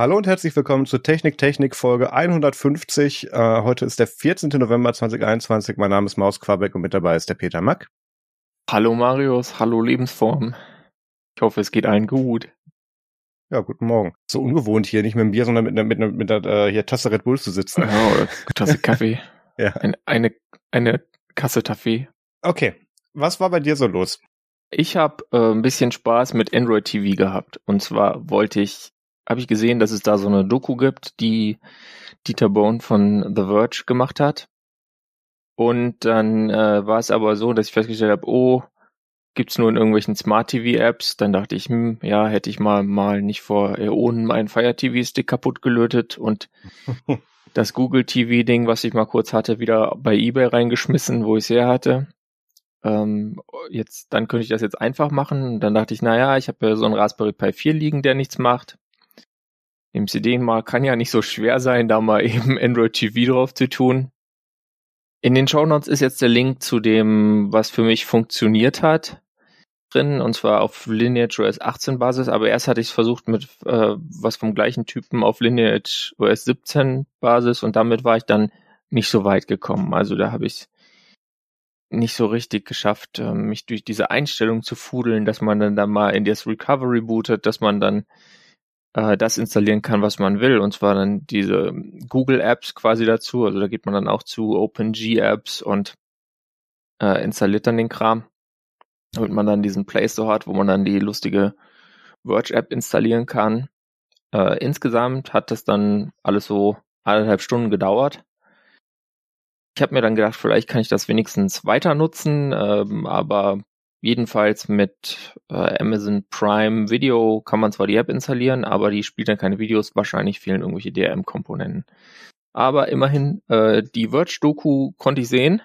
Hallo und herzlich willkommen zur Technik Technik Folge 150. Äh, heute ist der 14. November 2021. Mein Name ist Maus Quabeck und mit dabei ist der Peter Mack. Hallo Marius, hallo Lebensform. Ich hoffe, es geht allen gut. Ja, guten Morgen. So ungewohnt hier, nicht mit dem Bier, sondern mit einer mit einer, mit einer äh, hier Tasse Red Bull zu sitzen. Ja, oder Tasse Kaffee. ja. Ein, eine, eine Kasse Kaffee. Okay. Was war bei dir so los? Ich habe äh, ein bisschen Spaß mit Android TV gehabt. Und zwar wollte ich habe ich gesehen, dass es da so eine Doku gibt, die Dieter Bone von The Verge gemacht hat. Und dann äh, war es aber so, dass ich festgestellt habe, oh, gibt's nur in irgendwelchen Smart TV Apps. Dann dachte ich, hm, ja, hätte ich mal mal nicht vor Äonen meinen Fire TV Stick kaputt gelötet und das Google TV Ding, was ich mal kurz hatte, wieder bei eBay reingeschmissen, wo ich es her hatte. Ähm, jetzt, dann könnte ich das jetzt einfach machen. Und dann dachte ich, naja, ich habe ja so einen Raspberry Pi 4 liegen, der nichts macht. Im CD mal kann ja nicht so schwer sein, da mal eben Android TV drauf zu tun. In den Show Notes ist jetzt der Link zu dem, was für mich funktioniert hat, drin, und zwar auf Lineage OS 18 Basis, aber erst hatte ich es versucht mit äh, was vom gleichen Typen auf Lineage OS 17 Basis und damit war ich dann nicht so weit gekommen. Also da habe ich nicht so richtig geschafft, äh, mich durch diese Einstellung zu fudeln, dass man dann da mal in das Recovery bootet, dass man dann äh, das installieren kann, was man will. Und zwar dann diese Google Apps quasi dazu. Also da geht man dann auch zu OpenG Apps und äh, installiert dann den Kram. Damit man dann diesen Play Store hat, wo man dann die lustige Verge App installieren kann. Äh, insgesamt hat das dann alles so eineinhalb Stunden gedauert. Ich habe mir dann gedacht, vielleicht kann ich das wenigstens weiter nutzen, ähm, aber Jedenfalls mit äh, Amazon Prime Video kann man zwar die App installieren, aber die spielt dann keine Videos. Wahrscheinlich fehlen irgendwelche DRM-Komponenten. Aber immerhin, äh, die Verge-Doku konnte ich sehen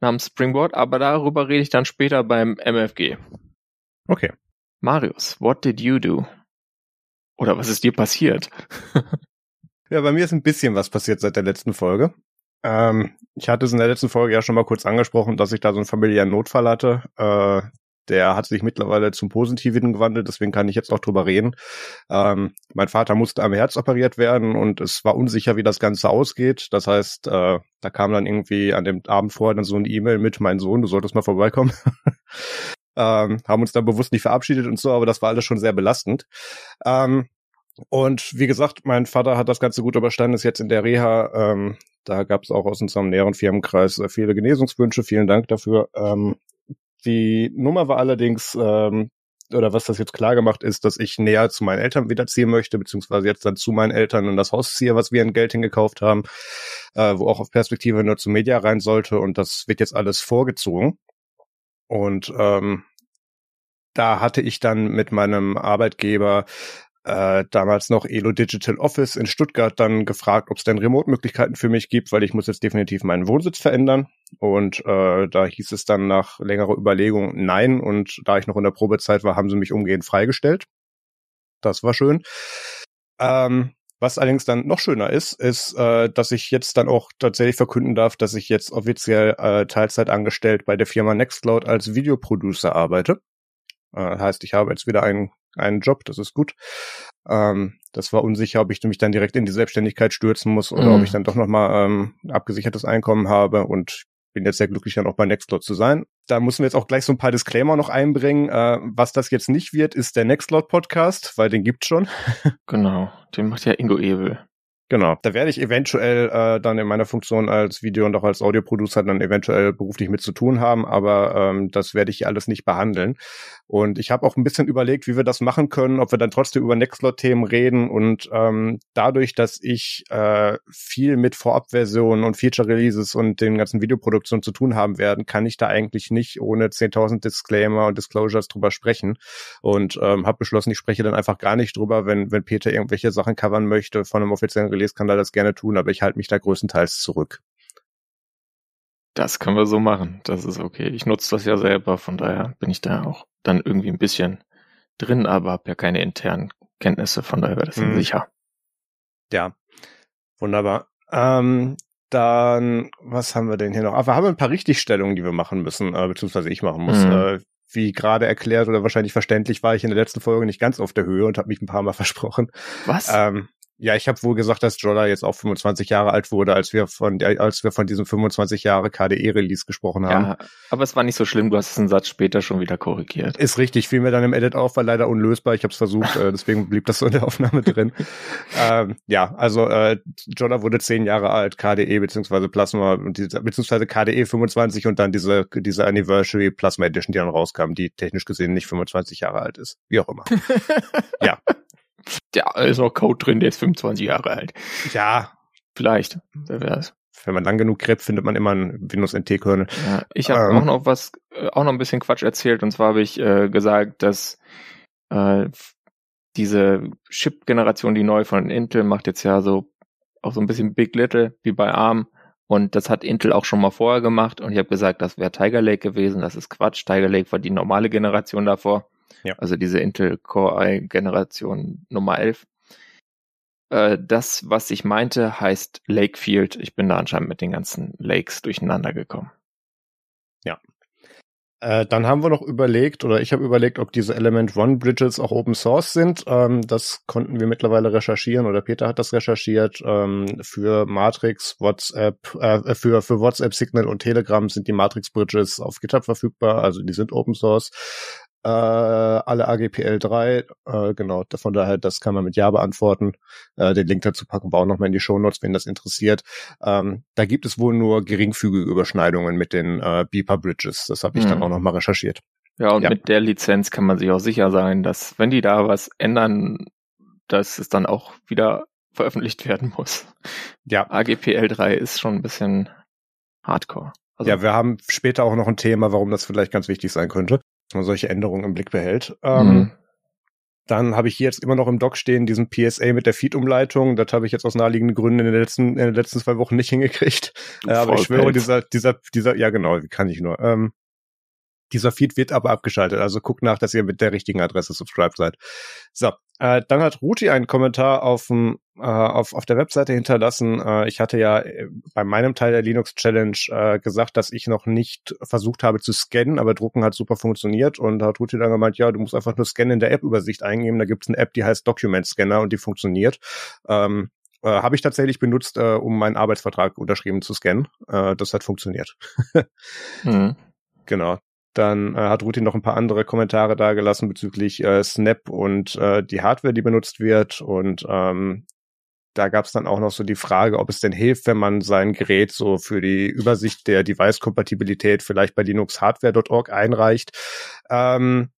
namens Springboard, aber darüber rede ich dann später beim MFG. Okay. Marius, what did you do? Oder was ist dir passiert? ja, bei mir ist ein bisschen was passiert seit der letzten Folge. Ähm, ich hatte es in der letzten Folge ja schon mal kurz angesprochen, dass ich da so einen familiären Notfall hatte. Äh, der hat sich mittlerweile zum Positiven gewandelt, deswegen kann ich jetzt auch drüber reden. Ähm, mein Vater musste am Herz operiert werden und es war unsicher, wie das Ganze ausgeht. Das heißt, äh, da kam dann irgendwie an dem Abend vorher dann so eine E-Mail mit, mein Sohn, du solltest mal vorbeikommen. ähm, haben uns dann bewusst nicht verabschiedet und so, aber das war alles schon sehr belastend. Ähm, und wie gesagt, mein Vater hat das Ganze gut überstanden, ist jetzt in der Reha. Ähm, da gab es auch aus unserem näheren Firmenkreis äh, viele Genesungswünsche. Vielen Dank dafür. Ähm, die Nummer war allerdings, ähm, oder was das jetzt klar gemacht ist, dass ich näher zu meinen Eltern wieder ziehen möchte, beziehungsweise jetzt dann zu meinen Eltern in das Haus ziehe, was wir in Geld hingekauft haben, äh, wo auch auf Perspektive nur zu Media rein sollte. Und das wird jetzt alles vorgezogen. Und ähm, da hatte ich dann mit meinem Arbeitgeber äh, damals noch Elo Digital Office in Stuttgart dann gefragt, ob es denn Remote-Möglichkeiten für mich gibt, weil ich muss jetzt definitiv meinen Wohnsitz verändern. Und äh, da hieß es dann nach längerer Überlegung nein. Und da ich noch in der Probezeit war, haben sie mich umgehend freigestellt. Das war schön. Ähm, was allerdings dann noch schöner ist, ist, äh, dass ich jetzt dann auch tatsächlich verkünden darf, dass ich jetzt offiziell äh, Teilzeit angestellt bei der Firma Nextcloud als Videoproducer arbeite. Äh, heißt, ich habe jetzt wieder einen einen Job, das ist gut. Ähm, das war unsicher, ob ich mich dann direkt in die Selbstständigkeit stürzen muss oder mm. ob mhm. ich dann doch nochmal ähm, abgesichertes Einkommen habe und bin jetzt sehr glücklich, dann auch bei Nextcloud zu sein. Da müssen wir jetzt auch gleich so ein paar Disclaimer noch einbringen. Äh, was das jetzt nicht wird, ist der Nextcloud Podcast, weil den gibt's schon. genau, den macht ja Ingo Ebel. Genau, da werde ich eventuell äh, dann in meiner Funktion als Video- und auch als Audioproducer dann eventuell beruflich mit zu tun haben, aber ähm, das werde ich alles nicht behandeln. Und ich habe auch ein bisschen überlegt, wie wir das machen können, ob wir dann trotzdem über Nextcloud-Themen reden und ähm, dadurch, dass ich äh, viel mit Vorabversionen und Feature-Releases und den ganzen Videoproduktionen zu tun haben werden, kann ich da eigentlich nicht ohne 10.000 Disclaimer und Disclosures drüber sprechen und ähm, habe beschlossen, ich spreche dann einfach gar nicht drüber, wenn, wenn Peter irgendwelche Sachen covern möchte von einem offiziellen Release kann er das gerne tun, aber ich halte mich da größtenteils zurück. Das können wir so machen. Das ist okay. Ich nutze das ja selber, von daher bin ich da auch dann irgendwie ein bisschen drin, aber habe ja keine internen Kenntnisse, von daher wäre das hm. sicher. Ja, wunderbar. Ähm, dann, was haben wir denn hier noch? Aber ah, wir haben ein paar Richtigstellungen, die wir machen müssen, äh, beziehungsweise ich machen muss. Mhm. Äh, wie gerade erklärt oder wahrscheinlich verständlich, war ich in der letzten Folge nicht ganz auf der Höhe und habe mich ein paar Mal versprochen. Was? Ähm, ja, ich habe wohl gesagt, dass Jolla jetzt auch 25 Jahre alt wurde, als wir von als wir von diesem 25 Jahre KDE Release gesprochen haben. Ja, aber es war nicht so schlimm, du hast es einen Satz später schon wieder korrigiert. Ist richtig, fiel mir dann im Edit auf, war leider unlösbar. Ich habe es versucht, äh, deswegen blieb das so in der Aufnahme drin. ähm, ja, also äh, Jolla wurde 10 Jahre alt, KDE beziehungsweise Plasma beziehungsweise KDE 25 und dann diese diese Anniversary Plasma Edition, die dann rauskam, die technisch gesehen nicht 25 Jahre alt ist. Wie auch immer. ja. Ja, ist noch Code drin, der ist 25 Jahre alt. Ja. Vielleicht, wer weiß. Wenn man lang genug gräbt, findet man immer einen Windows NT-Kernel. Ja, ich habe ähm. auch noch was, äh, auch noch ein bisschen Quatsch erzählt. Und zwar habe ich äh, gesagt, dass äh, diese Chip-Generation, die neu von Intel macht jetzt ja so auch so ein bisschen Big Little wie bei ARM. Und das hat Intel auch schon mal vorher gemacht. Und ich habe gesagt, das wäre Tiger Lake gewesen. Das ist Quatsch. Tiger Lake war die normale Generation davor. Ja. Also diese Intel Core i Generation Nummer 11. Äh, das, was ich meinte, heißt Lakefield. Ich bin da anscheinend mit den ganzen Lakes durcheinander gekommen. Ja. Äh, dann haben wir noch überlegt, oder ich habe überlegt, ob diese Element One Bridges auch Open Source sind. Ähm, das konnten wir mittlerweile recherchieren, oder Peter hat das recherchiert. Ähm, für Matrix, WhatsApp, äh, für, für WhatsApp, Signal und Telegram sind die Matrix Bridges auf GitHub verfügbar, also die sind Open Source äh, alle AGPL 3, äh, genau, von daher, das kann man mit Ja beantworten. Äh, den Link dazu packen wir auch nochmal in die Show Notes, wenn das interessiert. Ähm, da gibt es wohl nur geringfügige Überschneidungen mit den äh, Beeper Bridges. Das habe ich mhm. dann auch nochmal recherchiert. Ja, und ja. mit der Lizenz kann man sich auch sicher sein, dass wenn die da was ändern, dass es dann auch wieder veröffentlicht werden muss. Ja. AGPL 3 ist schon ein bisschen hardcore. Also, ja, wir haben später auch noch ein Thema, warum das vielleicht ganz wichtig sein könnte man solche Änderungen im Blick behält. Ähm, mhm. Dann habe ich hier jetzt immer noch im Doc stehen diesen PSA mit der Feed-Umleitung. Das habe ich jetzt aus naheliegenden Gründen in den letzten, in den letzten zwei Wochen nicht hingekriegt. Äh, aber ich schwöre, dieser, dieser, dieser, ja genau, wie kann ich nur. Ähm, dieser Feed wird aber abgeschaltet. Also guckt nach, dass ihr mit der richtigen Adresse subscribed seid. So, äh, dann hat Ruti einen Kommentar auf, äh, auf, auf der Webseite hinterlassen. Äh, ich hatte ja äh, bei meinem Teil der Linux Challenge äh, gesagt, dass ich noch nicht versucht habe zu scannen, aber drucken hat super funktioniert. Und hat Ruti dann gemeint, ja, du musst einfach nur Scannen in der App-Übersicht eingeben. Da gibt es eine App, die heißt Document Scanner und die funktioniert. Ähm, äh, habe ich tatsächlich benutzt, äh, um meinen Arbeitsvertrag unterschrieben zu scannen. Äh, das hat funktioniert. mhm. Genau. Dann äh, hat Ruti noch ein paar andere Kommentare dargelassen bezüglich äh, Snap und äh, die Hardware, die benutzt wird. Und ähm, da gab es dann auch noch so die Frage, ob es denn hilft, wenn man sein Gerät so für die Übersicht der Device-Kompatibilität vielleicht bei linuxhardware.org einreicht. Ähm,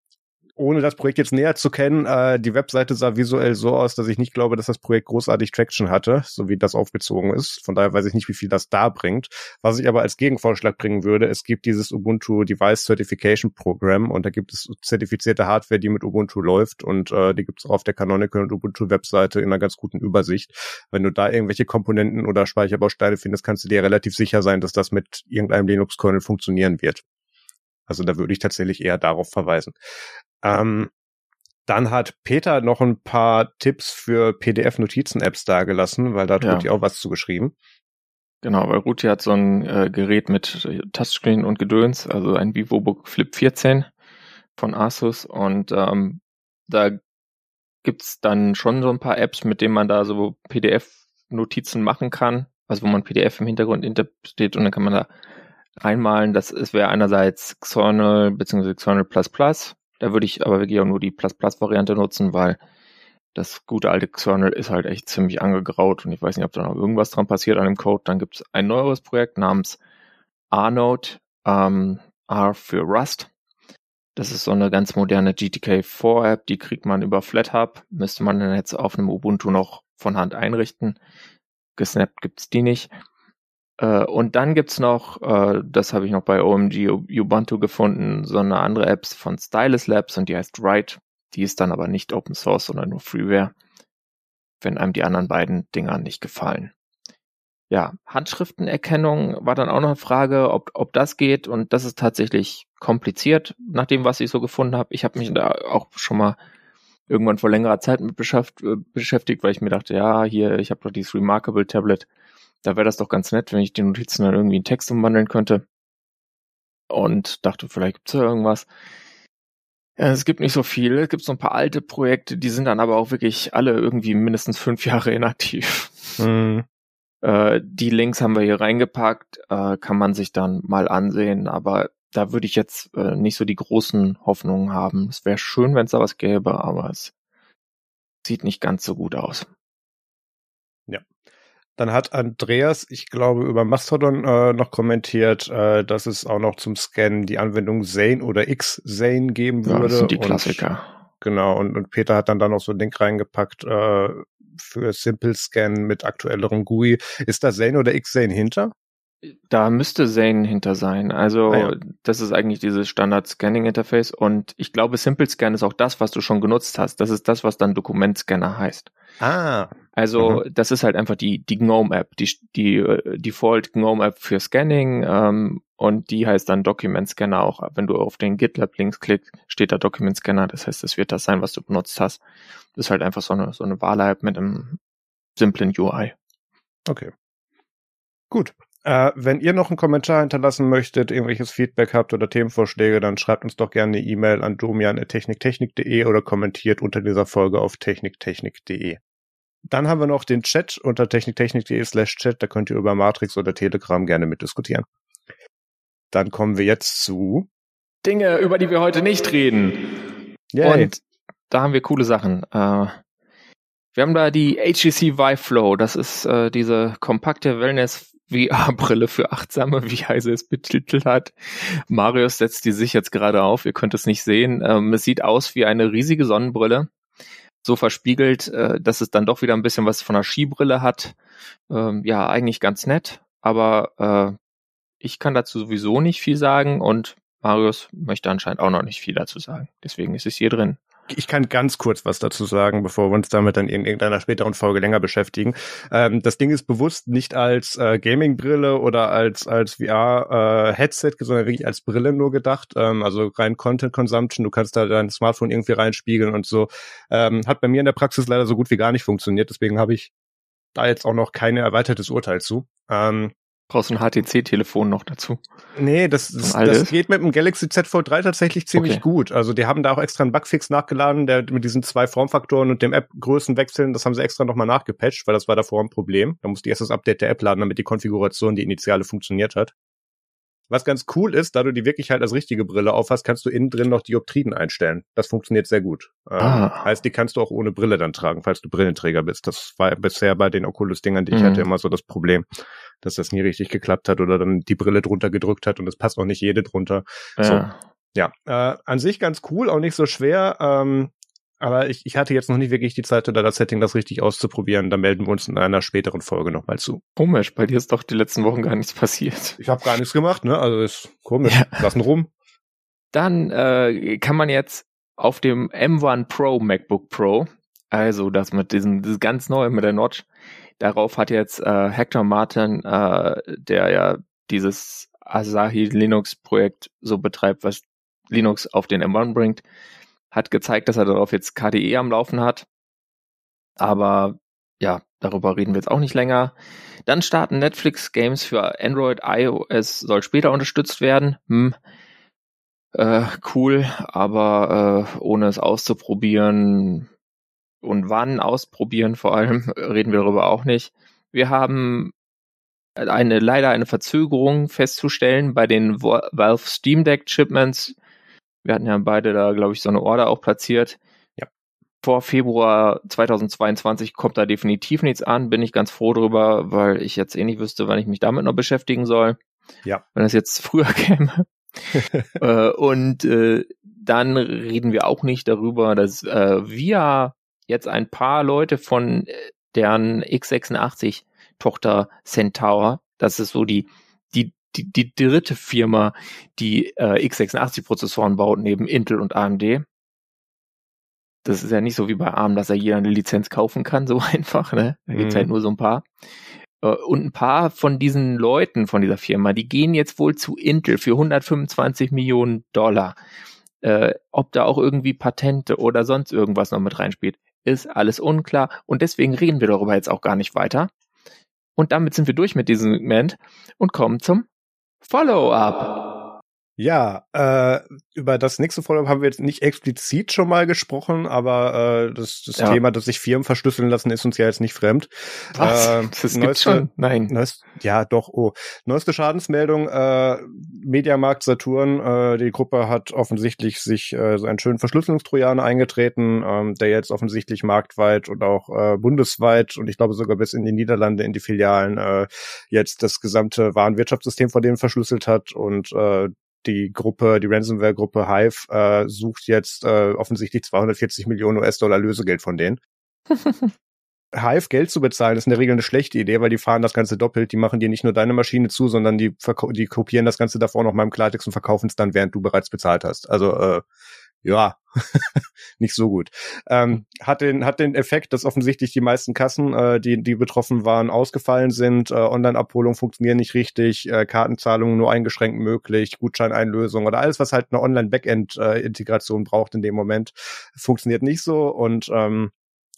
ohne das Projekt jetzt näher zu kennen, äh, die Webseite sah visuell so aus, dass ich nicht glaube, dass das Projekt großartig Traction hatte, so wie das aufgezogen ist. Von daher weiß ich nicht, wie viel das da bringt. Was ich aber als Gegenvorschlag bringen würde, es gibt dieses Ubuntu Device Certification Program und da gibt es zertifizierte Hardware, die mit Ubuntu läuft und äh, die gibt es auch auf der Canonical und Ubuntu Webseite in einer ganz guten Übersicht. Wenn du da irgendwelche Komponenten oder Speicherbausteine findest, kannst du dir relativ sicher sein, dass das mit irgendeinem Linux-Kernel funktionieren wird. Also da würde ich tatsächlich eher darauf verweisen. Ähm, dann hat Peter noch ein paar Tipps für PDF-Notizen-Apps dargelassen, weil da hat ja. Ruti auch was zugeschrieben. Genau, weil Ruti hat so ein äh, Gerät mit Touchscreen und Gedöns, also ein VivoBook Flip 14 von Asus und ähm, da gibt's dann schon so ein paar Apps, mit denen man da so PDF-Notizen machen kann, also wo man PDF im Hintergrund interpretiert und dann kann man da reinmalen. Das wäre einerseits Xornal bzw. Xornal da würde ich aber wirklich auch nur die Plus-Plus-Variante nutzen, weil das gute alte Xernel ist halt echt ziemlich angegraut und ich weiß nicht, ob da noch irgendwas dran passiert an dem Code. Dann gibt es ein neueres Projekt namens Arnode, ähm, R für Rust. Das ist so eine ganz moderne GTK4-App, die kriegt man über FlatHub, müsste man dann jetzt auf einem Ubuntu noch von Hand einrichten. Gesnappt gibt's die nicht. Äh, und dann gibt's noch, äh, das habe ich noch bei OMG Ubuntu gefunden, so eine andere App von Stylus Labs und die heißt Write. Die ist dann aber nicht Open Source, sondern nur Freeware, wenn einem die anderen beiden Dinger nicht gefallen. Ja, Handschriftenerkennung war dann auch noch eine Frage, ob, ob das geht und das ist tatsächlich kompliziert, nach dem, was ich so gefunden habe. Ich habe mich da auch schon mal irgendwann vor längerer Zeit mit äh, beschäftigt, weil ich mir dachte, ja, hier, ich habe doch dieses Remarkable Tablet da wäre das doch ganz nett, wenn ich die Notizen dann irgendwie in Text umwandeln könnte. Und dachte, vielleicht gibt's ja irgendwas. Es gibt nicht so viel. Es gibt so ein paar alte Projekte, die sind dann aber auch wirklich alle irgendwie mindestens fünf Jahre inaktiv. Mhm. Äh, die Links haben wir hier reingepackt, äh, kann man sich dann mal ansehen, aber da würde ich jetzt äh, nicht so die großen Hoffnungen haben. Es wäre schön, wenn es da was gäbe, aber es sieht nicht ganz so gut aus. Dann hat Andreas, ich glaube, über Mastodon äh, noch kommentiert, äh, dass es auch noch zum Scannen die Anwendung Zane oder X-Zane geben würde. Ja, das sind die Klassiker. Und, genau, und, und Peter hat dann da noch so ein Link reingepackt äh, für Simple Scan mit aktuellerem GUI. Ist da Zane oder X-Zane hinter? Da müsste Zane hinter sein. Also ah, ja. das ist eigentlich dieses Standard-Scanning-Interface und ich glaube, Simple Scan ist auch das, was du schon genutzt hast. Das ist das, was dann Dokumentscanner heißt. Ah. Also mhm. das ist halt einfach die, die GNOME-App, die, die uh, Default GNOME-App für Scanning ähm, und die heißt dann Document Scanner auch. Wenn du auf den GitLab-Links klickst, steht da Document Scanner. Das heißt, das wird das sein, was du benutzt hast. Das ist halt einfach so eine, so eine Wahl-App mit einem simplen UI. Okay. Gut. Äh, wenn ihr noch einen Kommentar hinterlassen möchtet, irgendwelches Feedback habt oder Themenvorschläge, dann schreibt uns doch gerne eine E-Mail an domian.techniktechnik.de oder kommentiert unter dieser Folge auf techniktechnik.de. Dann haben wir noch den Chat unter techniktechnik.de slash chat, da könnt ihr über Matrix oder Telegram gerne mitdiskutieren. Dann kommen wir jetzt zu Dinge, über die wir heute nicht reden. Yay. Und da haben wir coole Sachen. Äh, wir haben da die HTC Vive Flow. Das ist äh, diese kompakte Wellness VR-Brille für Achtsame, wie Heise es betitelt hat. Marius setzt die sich jetzt gerade auf, ihr könnt es nicht sehen. Ähm, es sieht aus wie eine riesige Sonnenbrille, so verspiegelt, äh, dass es dann doch wieder ein bisschen was von einer Skibrille hat. Ähm, ja, eigentlich ganz nett, aber äh, ich kann dazu sowieso nicht viel sagen und Marius möchte anscheinend auch noch nicht viel dazu sagen. Deswegen ist es hier drin ich kann ganz kurz was dazu sagen, bevor wir uns damit dann in irgendeiner späteren Folge länger beschäftigen. Ähm, das Ding ist bewusst nicht als äh, Gaming-Brille oder als als VR-Headset, äh, sondern wirklich als Brille nur gedacht. Ähm, also rein Content-Consumption. Du kannst da dein Smartphone irgendwie reinspiegeln und so. Ähm, hat bei mir in der Praxis leider so gut wie gar nicht funktioniert. Deswegen habe ich da jetzt auch noch kein erweitertes Urteil zu. Ähm, Brauchst du ein HTC-Telefon noch dazu? Nee, das, das, das geht mit dem Galaxy Z Fold 3 tatsächlich ziemlich okay. gut. Also die haben da auch extra einen Bugfix nachgeladen, der mit diesen zwei Formfaktoren und dem App-Größenwechseln, das haben sie extra nochmal nachgepatcht, weil das war davor ein Problem. Da musste ich erst das Update der App laden, damit die Konfiguration, die initiale, funktioniert hat. Was ganz cool ist, da du die wirklich halt als richtige Brille aufhast, kannst du innen drin noch Dioptriden einstellen. Das funktioniert sehr gut. Ähm, ah. heißt, die kannst du auch ohne Brille dann tragen, falls du Brillenträger bist. Das war bisher bei den Oculus-Dingern, die ich mhm. hatte, immer so das Problem, dass das nie richtig geklappt hat oder dann die Brille drunter gedrückt hat und es passt auch nicht jede drunter. Ja. So. Ja, äh, an sich ganz cool, auch nicht so schwer. Ähm, aber ich, ich hatte jetzt noch nicht wirklich die Zeit oder das Setting, das richtig auszuprobieren. Da melden wir uns in einer späteren Folge nochmal zu. Komisch, bei dir ist doch die letzten Wochen gar nichts passiert. Ich habe gar nichts gemacht, ne? Also ist komisch. Ja. Lassen rum. Dann äh, kann man jetzt auf dem M1 Pro MacBook Pro, also das mit diesem das ganz neu mit der Notch, darauf hat jetzt äh, Hector Martin, äh, der ja dieses Asahi Linux Projekt so betreibt, was Linux auf den M1 bringt, hat gezeigt, dass er darauf jetzt KDE am Laufen hat. Aber ja, darüber reden wir jetzt auch nicht länger. Dann starten Netflix Games für Android, iOS soll später unterstützt werden. Hm. Äh, cool, aber äh, ohne es auszuprobieren und wann ausprobieren vor allem, reden wir darüber auch nicht. Wir haben eine leider eine Verzögerung festzustellen bei den Valve Steam Deck Shipments wir hatten ja beide da, glaube ich, so eine Order auch platziert. Ja. Vor Februar 2022 kommt da definitiv nichts an. Bin ich ganz froh drüber, weil ich jetzt eh nicht wüsste, wann ich mich damit noch beschäftigen soll. Ja. Wenn das jetzt früher käme. äh, und äh, dann reden wir auch nicht darüber, dass äh, wir jetzt ein paar Leute von äh, deren x86 Tochter Centaur, das ist so die die, die dritte Firma, die äh, x86-Prozessoren baut, neben Intel und AMD. Das ist ja nicht so wie bei ARM, dass er jeder eine Lizenz kaufen kann, so einfach. Ne? Da gibt's halt mhm. halt nur so ein paar. Äh, und ein paar von diesen Leuten von dieser Firma, die gehen jetzt wohl zu Intel für 125 Millionen Dollar. Äh, ob da auch irgendwie Patente oder sonst irgendwas noch mit reinspielt, ist alles unklar. Und deswegen reden wir darüber jetzt auch gar nicht weiter. Und damit sind wir durch mit diesem Segment und kommen zum Follow-up. Ja, äh, über das nächste Follow-up haben wir jetzt nicht explizit schon mal gesprochen, aber äh, das, das ja. Thema, dass sich Firmen verschlüsseln lassen, ist uns ja jetzt nicht fremd. Was? Äh, das neueste, schon? Nein. Neueste, ja, doch. Oh, neueste Schadensmeldung: äh, Mediamarkt Saturn. Äh, die Gruppe hat offensichtlich sich äh, so einen schönen Verschlüsselungstrojaner eingetreten, ähm, der jetzt offensichtlich marktweit und auch äh, bundesweit und ich glaube sogar bis in die Niederlande in die Filialen äh, jetzt das gesamte Warenwirtschaftssystem vor denen verschlüsselt hat und äh, die Gruppe, die Ransomware-Gruppe Hive äh, sucht jetzt äh, offensichtlich 240 Millionen US-Dollar Lösegeld von denen. Hive Geld zu bezahlen ist in der Regel eine schlechte Idee, weil die fahren das Ganze doppelt. Die machen dir nicht nur deine Maschine zu, sondern die, die kopieren das Ganze davor noch mal im Klartext und verkaufen es dann, während du bereits bezahlt hast. Also äh, ja, nicht so gut. Ähm, hat den hat den Effekt, dass offensichtlich die meisten Kassen, äh, die die betroffen waren, ausgefallen sind. Äh, Online-Abholung funktionieren nicht richtig, äh, Kartenzahlungen nur eingeschränkt möglich, Gutscheineinlösung oder alles, was halt eine Online-Backend-Integration braucht in dem Moment, funktioniert nicht so und ähm,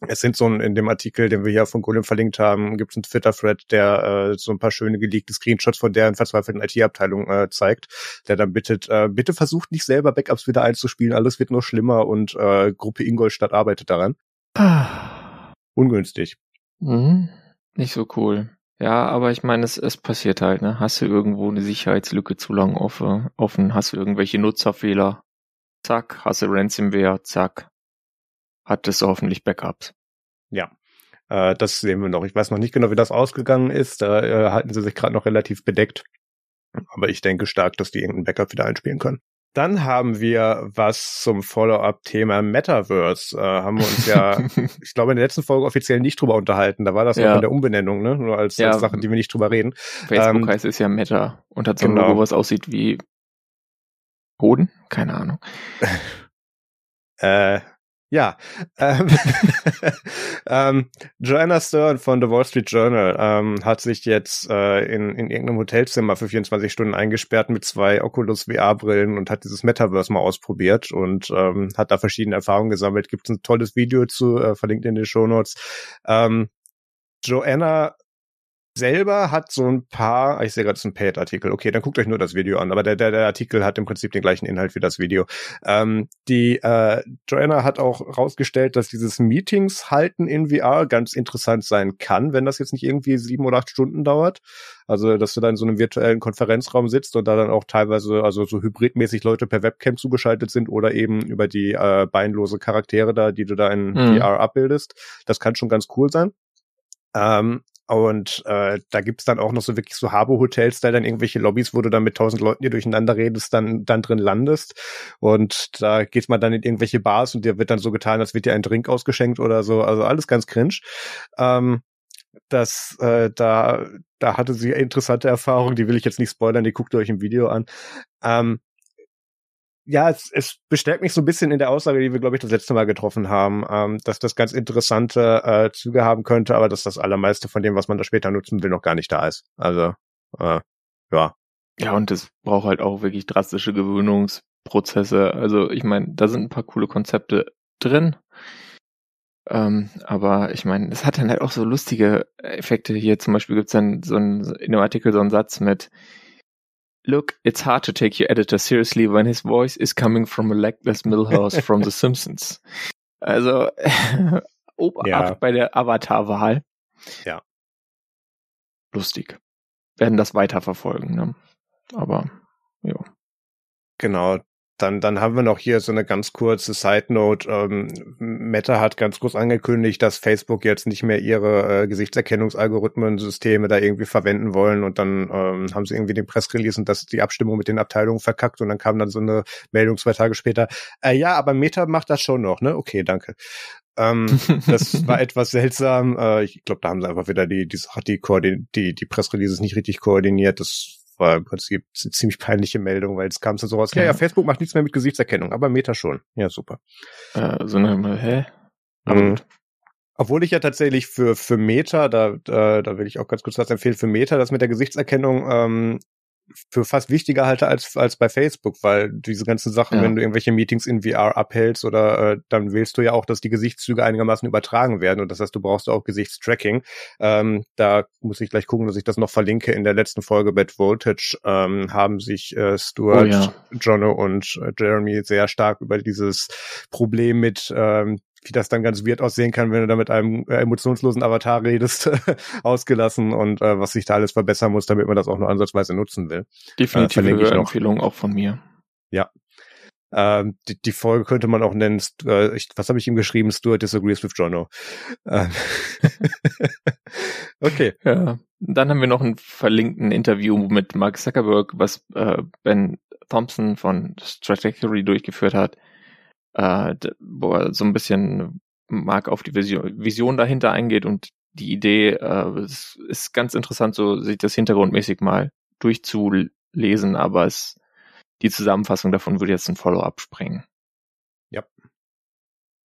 es sind so ein, in dem Artikel, den wir hier von Golem verlinkt haben, gibt es einen Twitter-Thread, der äh, so ein paar schöne geleakte Screenshots von deren verzweifelten IT-Abteilung äh, zeigt, der dann bittet, äh, bitte versucht nicht selber Backups wieder einzuspielen, alles wird nur schlimmer und äh, Gruppe Ingolstadt arbeitet daran. Ungünstig. Mhm. Nicht so cool. Ja, aber ich meine, es, es passiert halt, ne? Hast du irgendwo eine Sicherheitslücke zu lang offen, offen, hast du irgendwelche Nutzerfehler, zack, hast du Ransomware, zack, hat es hoffentlich Backups. Ja, äh, das sehen wir noch. Ich weiß noch nicht genau, wie das ausgegangen ist. Da äh, halten sie sich gerade noch relativ bedeckt. Aber ich denke stark, dass die irgendein Backup wieder einspielen können. Dann haben wir was zum Follow-up-Thema Metaverse. Äh, haben wir uns ja, ich glaube, in der letzten Folge offiziell nicht drüber unterhalten. Da war das ja noch in der Umbenennung, ne? Nur als, ja. als Sachen, die wir nicht drüber reden. Facebook ähm, heißt es ja Meta und hat so ein genau. Logo, was aussieht wie Hoden? Keine Ahnung. äh, ja, ähm, ähm, Joanna Stern von The Wall Street Journal ähm, hat sich jetzt äh, in, in irgendeinem Hotelzimmer für 24 Stunden eingesperrt mit zwei Oculus VR-Brillen und hat dieses Metaverse mal ausprobiert und ähm, hat da verschiedene Erfahrungen gesammelt. Gibt ein tolles Video zu, äh, verlinkt in den Show Notes. Ähm, Joanna selber hat so ein paar, ah, ich sehe gerade, es ist ein Paid-Artikel. Okay, dann guckt euch nur das Video an. Aber der, der, der Artikel hat im Prinzip den gleichen Inhalt wie das Video. Ähm, die äh, Joanna hat auch rausgestellt, dass dieses Meetings halten in VR ganz interessant sein kann, wenn das jetzt nicht irgendwie sieben oder acht Stunden dauert. Also, dass du da in so einem virtuellen Konferenzraum sitzt und da dann auch teilweise, also so hybridmäßig Leute per Webcam zugeschaltet sind oder eben über die äh, beinlose Charaktere da, die du da in mhm. VR abbildest. Das kann schon ganz cool sein. Ähm, und äh, da gibt's dann auch noch so wirklich so Habo-Hotels, da dann irgendwelche Lobbys, wo du dann mit tausend Leuten, die durcheinander redest, dann, dann drin landest. Und da geht man dann in irgendwelche Bars und dir wird dann so getan, als wird dir ein Drink ausgeschenkt oder so. Also alles ganz cringe. Ähm, das, äh, da, da hatte sie interessante Erfahrungen, die will ich jetzt nicht spoilern, die guckt ihr euch im Video an. Ähm, ja, es, es bestärkt mich so ein bisschen in der Aussage, die wir, glaube ich, das letzte Mal getroffen haben, ähm, dass das ganz interessante äh, Züge haben könnte, aber dass das allermeiste von dem, was man da später nutzen will, noch gar nicht da ist. Also, äh, ja. Ja, und es braucht halt auch wirklich drastische Gewöhnungsprozesse. Also, ich meine, da sind ein paar coole Konzepte drin. Ähm, aber ich meine, es hat dann halt auch so lustige Effekte. Hier zum Beispiel gibt's dann so ein, in dem Artikel so einen Satz mit, Look, it's hard to take your editor seriously when his voice is coming from a legless Millhouse from The Simpsons. Also, Obacht ja. bei der Avatar-Wahl. Ja. Lustig. Werden das weiterverfolgen, ne? Aber, ja. Genau, dann, dann haben wir noch hier so eine ganz kurze Side Note. Ähm, Meta hat ganz kurz angekündigt, dass Facebook jetzt nicht mehr ihre äh, Gesichtserkennungsalgorithmen-Systeme da irgendwie verwenden wollen und dann ähm, haben sie irgendwie den Pressrelease und das die Abstimmung mit den Abteilungen verkackt und dann kam dann so eine Meldung zwei Tage später. Äh, ja, aber Meta macht das schon noch, ne? Okay, danke. ähm, das war etwas seltsam. Äh, ich glaube, da haben sie einfach wieder die, die, die, die, die Pressreleases nicht richtig koordiniert. Das war im Prinzip eine ziemlich peinliche Meldung, weil es kam so raus, ja. ja, ja, Facebook macht nichts mehr mit Gesichtserkennung, aber Meta schon. Ja, super. Äh, so eine, hä? Mhm. Obwohl ich ja tatsächlich für, für Meta, da, da, da will ich auch ganz kurz was empfehlen, für Meta, das mit der Gesichtserkennung ähm, für fast wichtiger halte als, als bei Facebook, weil diese ganzen Sachen, ja. wenn du irgendwelche Meetings in VR abhältst oder äh, dann willst du ja auch, dass die Gesichtszüge einigermaßen übertragen werden und das heißt, du brauchst auch Gesichtstracking. Ähm, da muss ich gleich gucken, dass ich das noch verlinke. In der letzten Folge Bad Voltage ähm, haben sich äh, Stuart, oh, ja. Jono und äh, Jeremy sehr stark über dieses Problem mit ähm, wie das dann ganz weird aussehen kann, wenn du da mit einem äh, emotionslosen Avatar redest, ausgelassen und äh, was sich da alles verbessern muss, damit man das auch nur ansatzweise nutzen will. Definitiv äh, Empfehlung auch von mir. Ja. Ähm, die, die Folge könnte man auch nennen, äh, ich, was habe ich ihm geschrieben? Stuart disagrees with Jono. Ähm. okay. Ja. Dann haben wir noch ein verlinkten Interview mit Mark Zuckerberg, was äh, Ben Thompson von Strategy durchgeführt hat äh, wo er so ein bisschen Mark auf die Vision, Vision dahinter eingeht und die Idee äh, es ist ganz interessant, so sich das hintergrundmäßig mal durchzulesen, aber es die Zusammenfassung davon würde jetzt ein Follow-up sprengen.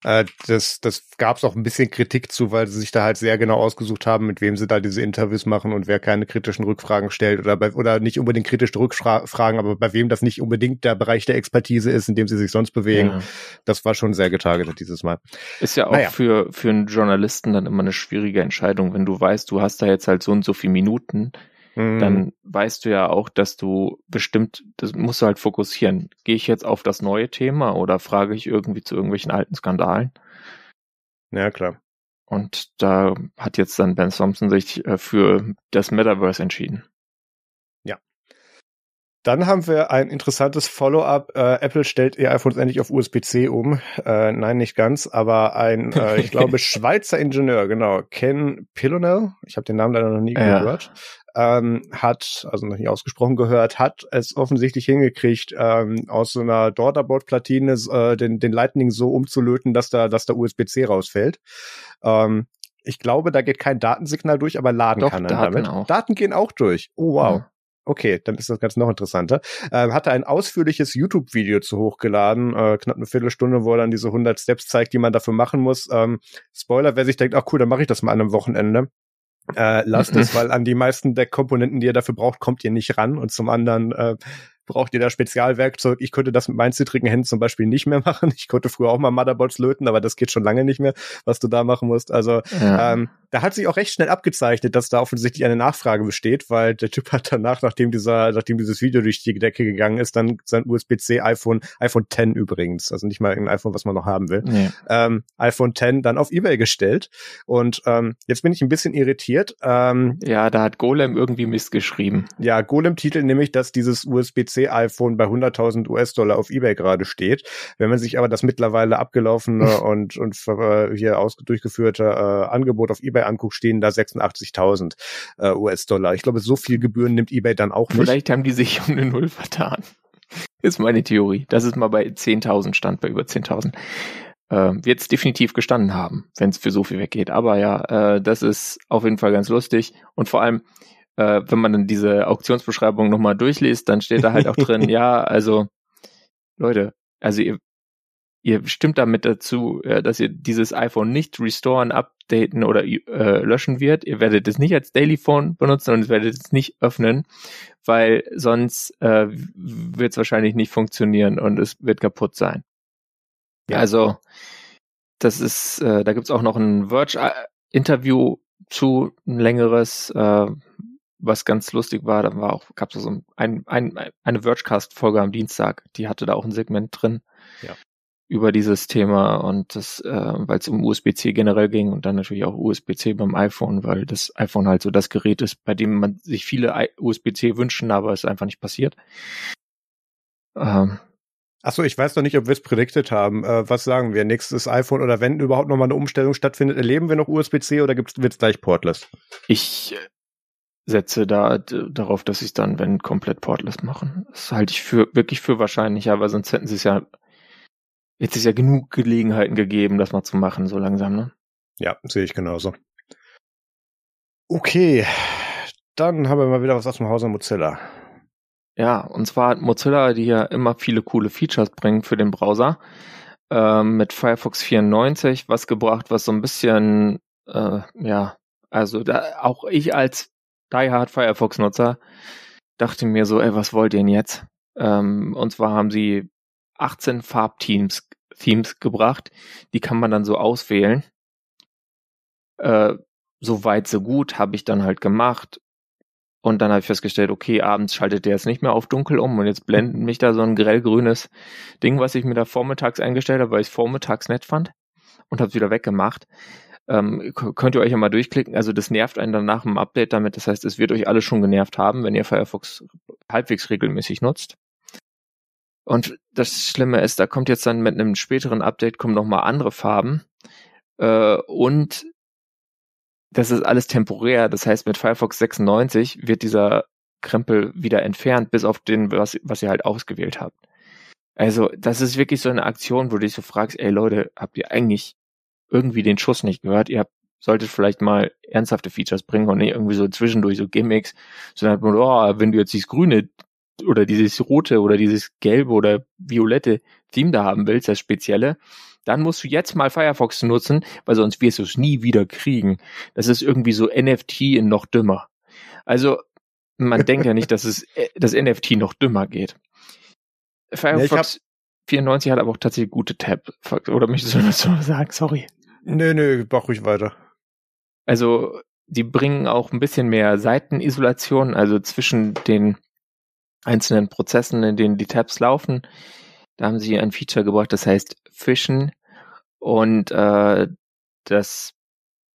Äh, das das gab es auch ein bisschen Kritik zu, weil sie sich da halt sehr genau ausgesucht haben, mit wem sie da diese Interviews machen und wer keine kritischen Rückfragen stellt oder bei, oder nicht unbedingt kritische Rückfragen, aber bei wem das nicht unbedingt der Bereich der Expertise ist, in dem sie sich sonst bewegen. Ja. Das war schon sehr getargetet dieses Mal. Ist ja auch naja. für für einen Journalisten dann immer eine schwierige Entscheidung, wenn du weißt, du hast da jetzt halt so und so viele Minuten dann mhm. weißt du ja auch, dass du bestimmt, das musst du halt fokussieren. Gehe ich jetzt auf das neue Thema oder frage ich irgendwie zu irgendwelchen alten Skandalen? Ja, klar. Und da hat jetzt dann Ben Thompson sich äh, für das Metaverse entschieden. Dann haben wir ein interessantes Follow-up. Äh, Apple stellt ihr iPhones endlich auf USB-C um. Äh, nein, nicht ganz, aber ein, äh, ich glaube, Schweizer Ingenieur, genau, Ken Pillonel, ich habe den Namen leider noch nie ja. gehört, ähm, hat, also noch nie ausgesprochen gehört, hat es offensichtlich hingekriegt, ähm, aus so einer Daughterboard-Platine äh, den, den Lightning so umzulöten, dass da, dass da USB-C rausfällt. Ähm, ich glaube, da geht kein Datensignal durch, aber laden Doch, kann er Daten damit. Auch. Daten gehen auch durch. Oh wow. Ja. Okay, dann ist das Ganze noch interessanter. Ähm, hatte ein ausführliches YouTube-Video zu hochgeladen, äh, knapp eine Viertelstunde, wo er dann diese 100 Steps zeigt, die man dafür machen muss. Ähm, Spoiler, wer sich denkt, ach cool, dann mache ich das mal an einem Wochenende. Äh, lasst es, weil an die meisten der Komponenten, die ihr dafür braucht, kommt ihr nicht ran. Und zum anderen äh, braucht ihr da Spezialwerkzeug. Ich könnte das mit meinen zittrigen Händen zum Beispiel nicht mehr machen. Ich konnte früher auch mal Motherboards löten, aber das geht schon lange nicht mehr, was du da machen musst. Also ja. ähm, da hat sich auch recht schnell abgezeichnet, dass da offensichtlich eine Nachfrage besteht, weil der Typ hat danach, nachdem dieser, nachdem dieses Video durch die Decke gegangen ist, dann sein USB-C iPhone, iPhone 10 übrigens, also nicht mal ein iPhone, was man noch haben will, nee. ähm, iPhone 10 dann auf eBay gestellt. Und ähm, jetzt bin ich ein bisschen irritiert. Ähm, ja, da hat Golem irgendwie Mist geschrieben. Ja, Golem titelt nämlich, dass dieses USB-C iPhone bei 100.000 US-Dollar auf eBay gerade steht. Wenn man sich aber das mittlerweile abgelaufene und und äh, hier aus, durchgeführte äh, Angebot auf eBay eBay anguckt, stehen da 86.000 äh, US-Dollar. Ich glaube, so viel Gebühren nimmt eBay dann auch nicht. Vielleicht haben die sich um eine Null vertan. Ist meine Theorie. Das ist mal bei 10.000 stand, bei über 10.000. Äh, wird es definitiv gestanden haben, wenn es für so viel weggeht. Aber ja, äh, das ist auf jeden Fall ganz lustig. Und vor allem, äh, wenn man dann diese Auktionsbeschreibung nochmal durchliest, dann steht da halt auch drin, ja, also Leute, also ihr, ihr stimmt damit dazu, äh, dass ihr dieses iPhone nicht restoren, updaten oder äh, löschen wird. Ihr werdet es nicht als Daily Phone benutzen und ihr werdet es nicht öffnen, weil sonst äh, wird es wahrscheinlich nicht funktionieren und es wird kaputt sein. Ja. Also das ist, äh, da gibt's auch noch ein Verge-Interview zu, ein längeres, äh, was ganz lustig war. Da war auch, gab's so ein, ein, eine Vergecast-Folge am Dienstag, die hatte da auch ein Segment drin. Ja über dieses Thema und das, äh, weil es um USB-C generell ging und dann natürlich auch USB-C beim iPhone, weil das iPhone halt so das Gerät ist, bei dem man sich viele USB-C wünschen, aber es einfach nicht passiert. Ähm, Achso, ich weiß noch nicht, ob wir es prediktet haben. Äh, was sagen wir? Nächstes iPhone oder wenn überhaupt nochmal eine Umstellung stattfindet, erleben wir noch USB-C oder wird es gleich portless? Ich setze da darauf, dass sie es dann, wenn komplett portless machen. Das halte ich für wirklich für wahrscheinlich, aber sonst hätten sie es ja Jetzt ist ja genug Gelegenheiten gegeben, das mal zu machen, so langsam, ne? Ja, sehe ich genauso. Okay, dann haben wir mal wieder was aus dem Hause Mozilla. Ja, und zwar hat Mozilla, die ja immer viele coole Features bringen für den Browser, ähm, mit Firefox 94 was gebracht, was so ein bisschen, äh, ja, also da, auch ich als Die Hard Firefox-Nutzer dachte mir so, ey, was wollt ihr denn jetzt? Ähm, und zwar haben sie 18 Farbteams Themes gebracht. Die kann man dann so auswählen. Äh, so weit, so gut, habe ich dann halt gemacht. Und dann habe ich festgestellt, okay, abends schaltet der jetzt nicht mehr auf dunkel um und jetzt blendet mich da so ein grellgrünes Ding, was ich mir da vormittags eingestellt habe, weil ich vormittags nett fand und habe es wieder weggemacht. Ähm, könnt ihr euch ja mal durchklicken. Also das nervt einen dann nach dem Update damit. Das heißt, es wird euch alles schon genervt haben, wenn ihr Firefox halbwegs regelmäßig nutzt. Und das Schlimme ist, da kommt jetzt dann mit einem späteren Update kommen nochmal andere Farben. Äh, und das ist alles temporär. Das heißt, mit Firefox 96 wird dieser Krempel wieder entfernt, bis auf den, was, was ihr halt ausgewählt habt. Also, das ist wirklich so eine Aktion, wo du dich so fragst, ey Leute, habt ihr eigentlich irgendwie den Schuss nicht gehört? Ihr habt, solltet vielleicht mal ernsthafte Features bringen und nicht irgendwie so zwischendurch so Gimmicks, sondern, oh, wenn du jetzt dieses grüne oder dieses rote oder dieses gelbe oder violette Theme da haben willst, das spezielle, dann musst du jetzt mal Firefox nutzen, weil sonst wirst du es nie wieder kriegen. Das ist irgendwie so NFT in noch dümmer. Also man denkt ja nicht, dass es äh, das NFT noch dümmer geht. Firefox ja, 94 hat aber auch tatsächlich gute Tab. Oder möchtest du das so sagen? Sorry. Nö, nö, mach ruhig weiter. Also, die bringen auch ein bisschen mehr Seitenisolation, also zwischen den einzelnen Prozessen, in denen die Tabs laufen. Da haben sie ein Feature gebracht, das heißt Fischen und äh, das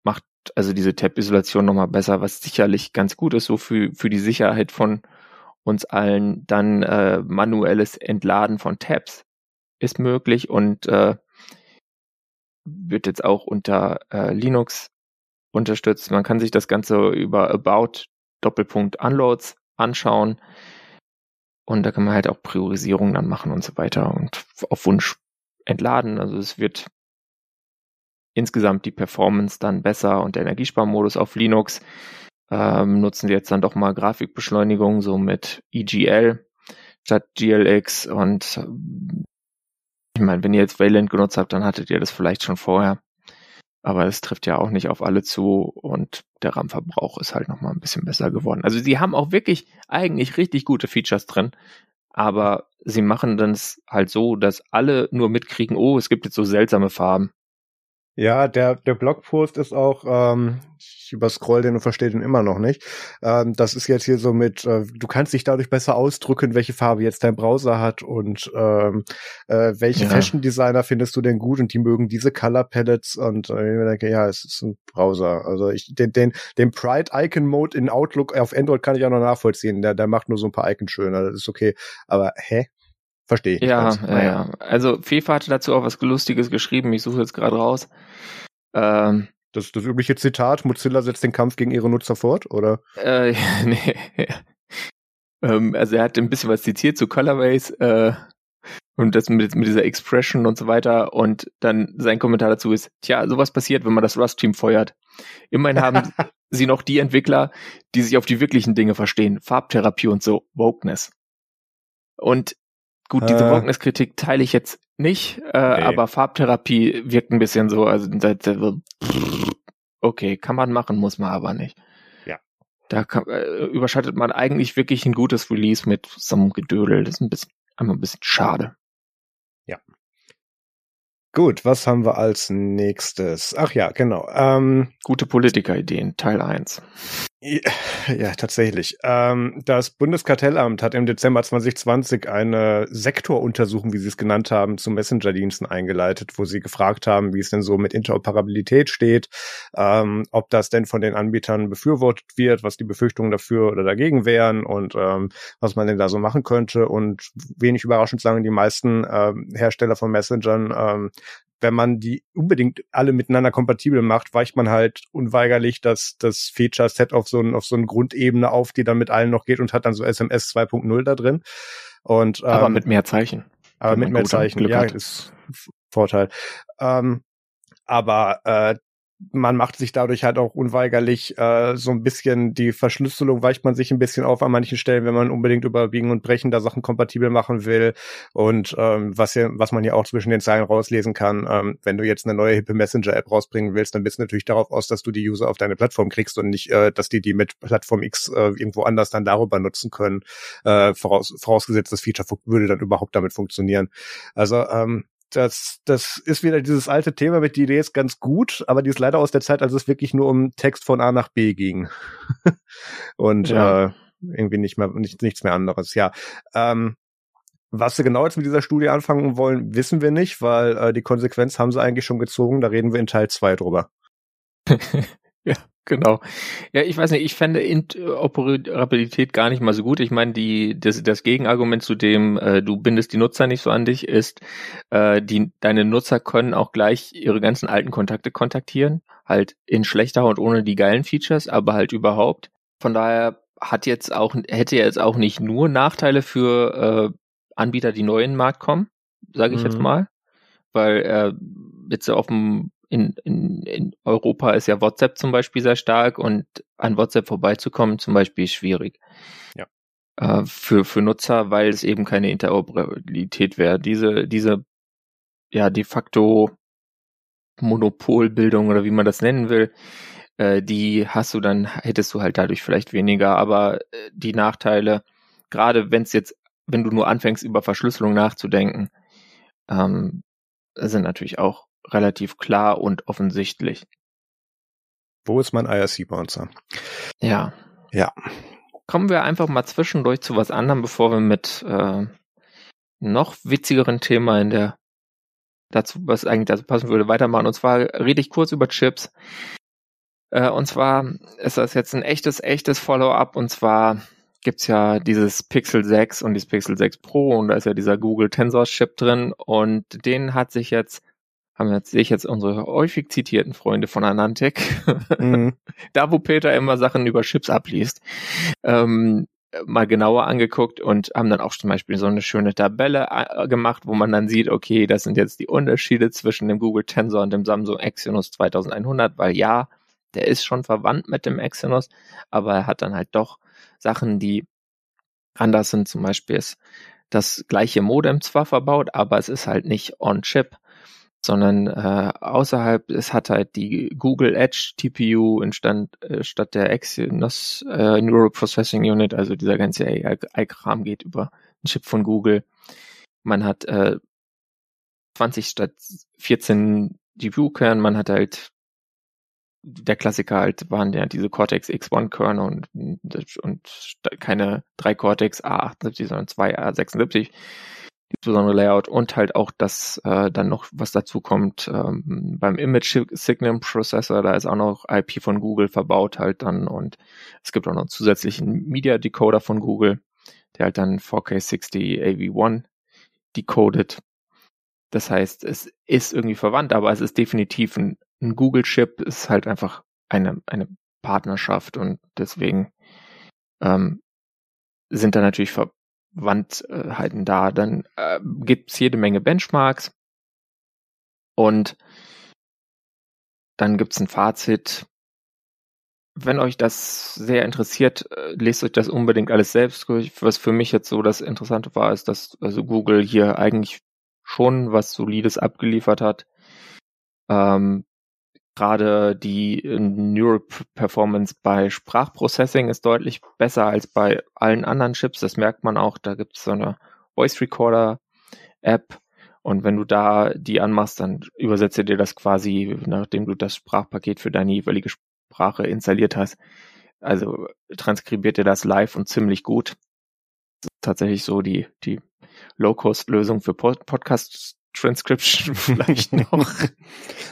macht also diese Tab-Isolation nochmal besser, was sicherlich ganz gut ist, so für, für die Sicherheit von uns allen. Dann äh, manuelles Entladen von Tabs ist möglich und äh, wird jetzt auch unter äh, Linux unterstützt. Man kann sich das Ganze über About Doppelpunkt Unloads anschauen. Und da kann man halt auch Priorisierungen dann machen und so weiter und auf Wunsch entladen. Also es wird insgesamt die Performance dann besser und der Energiesparmodus auf Linux ähm, nutzen wir jetzt dann doch mal Grafikbeschleunigung so mit EGL statt GLX und ich meine, wenn ihr jetzt Wayland genutzt habt, dann hattet ihr das vielleicht schon vorher. Aber es trifft ja auch nicht auf alle zu und der RAM-Verbrauch ist halt nochmal ein bisschen besser geworden. Also sie haben auch wirklich eigentlich richtig gute Features drin, aber sie machen das halt so, dass alle nur mitkriegen, oh, es gibt jetzt so seltsame Farben. Ja, der, der Blogpost ist auch, ähm, ich überscroll den und verstehe den immer noch nicht. Ähm, das ist jetzt hier so mit, äh, du kannst dich dadurch besser ausdrücken, welche Farbe jetzt dein Browser hat und ähm, äh, welche ja. Fashion Designer findest du denn gut und die mögen diese Color Palettes und äh, ich denke, ja, es ist ein Browser. Also ich den, den, den Pride Icon Mode in Outlook auf Android kann ich auch noch nachvollziehen. Der, der macht nur so ein paar Icons schöner, das ist okay. Aber hä? Verstehe ich. Ja, ja, ja. Also FIFA hatte dazu auch was Lustiges geschrieben. Ich suche jetzt gerade raus. Ähm, das, das übliche Zitat, Mozilla setzt den Kampf gegen ihre Nutzer fort, oder? Äh, nee. ähm, also er hat ein bisschen was zitiert zu Colorways äh, und das mit, mit dieser Expression und so weiter. Und dann sein Kommentar dazu ist, tja, sowas passiert, wenn man das Rust-Team feuert. Immerhin haben sie noch die Entwickler, die sich auf die wirklichen Dinge verstehen. Farbtherapie und so, Wokeness. Und Gut, diese äh, Wokeness-Kritik teile ich jetzt nicht, äh, nee. aber Farbtherapie wirkt ein bisschen so, also okay, kann man machen, muss man aber nicht. Ja. Da kann, äh, überschattet man eigentlich wirklich ein gutes Release mit so einem Gedödel. Das ist ein bisschen, einmal ein bisschen schade. Ja. Gut, was haben wir als nächstes? Ach ja, genau. Ähm, Gute Politikerideen, Teil 1. Ja, tatsächlich. Ähm, das Bundeskartellamt hat im Dezember 2020 eine Sektoruntersuchung, wie sie es genannt haben, zu Messenger-Diensten eingeleitet, wo sie gefragt haben, wie es denn so mit Interoperabilität steht, ähm, ob das denn von den Anbietern befürwortet wird, was die Befürchtungen dafür oder dagegen wären und ähm, was man denn da so machen könnte. Und wenig überraschend sagen die meisten Hersteller von Messengern, wenn man die unbedingt alle miteinander kompatibel macht, weicht man halt unweigerlich das, das Feature-Set auf so, ein, auf so eine Grundebene auf, die dann mit allen noch geht und hat dann so SMS 2.0 da drin. Und, ähm, aber mit mehr Zeichen. Aber mit mehr Zeichen, ja, hat. ist Vorteil. Ähm, aber äh, man macht sich dadurch halt auch unweigerlich äh, so ein bisschen die Verschlüsselung weicht man sich ein bisschen auf an manchen Stellen, wenn man unbedingt überbiegen und brechen da Sachen kompatibel machen will. Und ähm, was hier, was man ja auch zwischen den Zeilen rauslesen kann, ähm, wenn du jetzt eine neue hippe Messenger-App rausbringen willst, dann bist du natürlich darauf aus, dass du die User auf deine Plattform kriegst und nicht, äh, dass die die mit Plattform X äh, irgendwo anders dann darüber nutzen können. Äh, voraus, vorausgesetzt, das Feature würde dann überhaupt damit funktionieren. Also ähm, das, das ist wieder dieses alte Thema mit die Idee ist ganz gut, aber die ist leider aus der Zeit, als es wirklich nur um Text von A nach B ging. und ja. äh, irgendwie nicht mehr, nicht, nichts mehr anderes. Ja. Ähm, was sie genau jetzt mit dieser Studie anfangen wollen, wissen wir nicht, weil äh, die Konsequenz haben sie eigentlich schon gezogen. Da reden wir in Teil zwei drüber. ja. Genau. Ja, ich weiß nicht, ich fände Interoperabilität gar nicht mal so gut. Ich meine, die, das, das Gegenargument zu dem, äh, du bindest die Nutzer nicht so an dich, ist, äh, die, deine Nutzer können auch gleich ihre ganzen alten Kontakte kontaktieren. Halt in schlechter und ohne die geilen Features, aber halt überhaupt. Von daher hat jetzt auch, hätte jetzt auch nicht nur Nachteile für äh, Anbieter, die neu in den Markt kommen, sage ich mhm. jetzt mal. Weil äh, jetzt auf dem in, in, in Europa ist ja WhatsApp zum Beispiel sehr stark und an WhatsApp vorbeizukommen zum Beispiel ist schwierig. Ja. Äh, für, für Nutzer, weil es eben keine Interoperabilität wäre. Diese, diese, ja, de facto Monopolbildung oder wie man das nennen will, äh, die hast du dann, hättest du halt dadurch vielleicht weniger, aber äh, die Nachteile, gerade wenn es jetzt, wenn du nur anfängst, über Verschlüsselung nachzudenken, ähm, sind natürlich auch relativ klar und offensichtlich. Wo ist mein IRC-Bouncer? Ja. Ja. Kommen wir einfach mal zwischendurch zu was anderem, bevor wir mit äh, noch witzigeren Thema in der dazu, was eigentlich dazu passen würde, weitermachen. Und zwar rede ich kurz über Chips. Äh, und zwar ist das jetzt ein echtes, echtes Follow-up. Und zwar gibt's ja dieses Pixel 6 und dieses Pixel 6 Pro und da ist ja dieser Google Tensor Chip drin und den hat sich jetzt haben jetzt, sehe ich jetzt unsere häufig zitierten Freunde von Anantec, mhm. da wo Peter immer Sachen über Chips abliest, ähm, mal genauer angeguckt und haben dann auch zum Beispiel so eine schöne Tabelle äh, gemacht, wo man dann sieht, okay, das sind jetzt die Unterschiede zwischen dem Google Tensor und dem Samsung Exynos 2100, weil ja, der ist schon verwandt mit dem Exynos, aber er hat dann halt doch Sachen, die anders sind. Zum Beispiel ist das gleiche Modem zwar verbaut, aber es ist halt nicht on-chip sondern äh, außerhalb, es hat halt die Google Edge TPU instand, äh, statt der Exynos äh, Neural Processing Unit, also dieser ganze AI-Kram geht über einen Chip von Google. Man hat äh, 20 statt 14 GPU-Kern, man hat halt der Klassiker halt waren ja diese Cortex X1-Kerne und, und keine drei Cortex A78, sondern zwei A76 insbesondere Layout und halt auch das äh, dann noch, was dazu kommt, ähm, beim Image Signal Processor, da ist auch noch IP von Google verbaut halt dann und es gibt auch noch einen zusätzlichen Media Decoder von Google, der halt dann 4K60 AV1 decodet. Das heißt, es ist irgendwie verwandt, aber es ist definitiv ein, ein Google-Chip, ist halt einfach eine, eine Partnerschaft und deswegen ähm, sind da natürlich ver Wandhalten da. Dann äh, gibt's jede Menge Benchmarks und dann gibt's ein Fazit. Wenn euch das sehr interessiert, äh, lest euch das unbedingt alles selbst durch. Was für mich jetzt so das Interessante war, ist, dass also Google hier eigentlich schon was Solides abgeliefert hat. Ähm, Gerade die äh, Neural Performance bei Sprachprocessing ist deutlich besser als bei allen anderen Chips. Das merkt man auch. Da gibt es so eine Voice Recorder App. Und wenn du da die anmachst, dann übersetze dir das quasi, nachdem du das Sprachpaket für deine jeweilige Sprache installiert hast. Also transkribiert dir das live und ziemlich gut. Das ist tatsächlich so die, die Low-Cost-Lösung für Podcast Transcription vielleicht noch.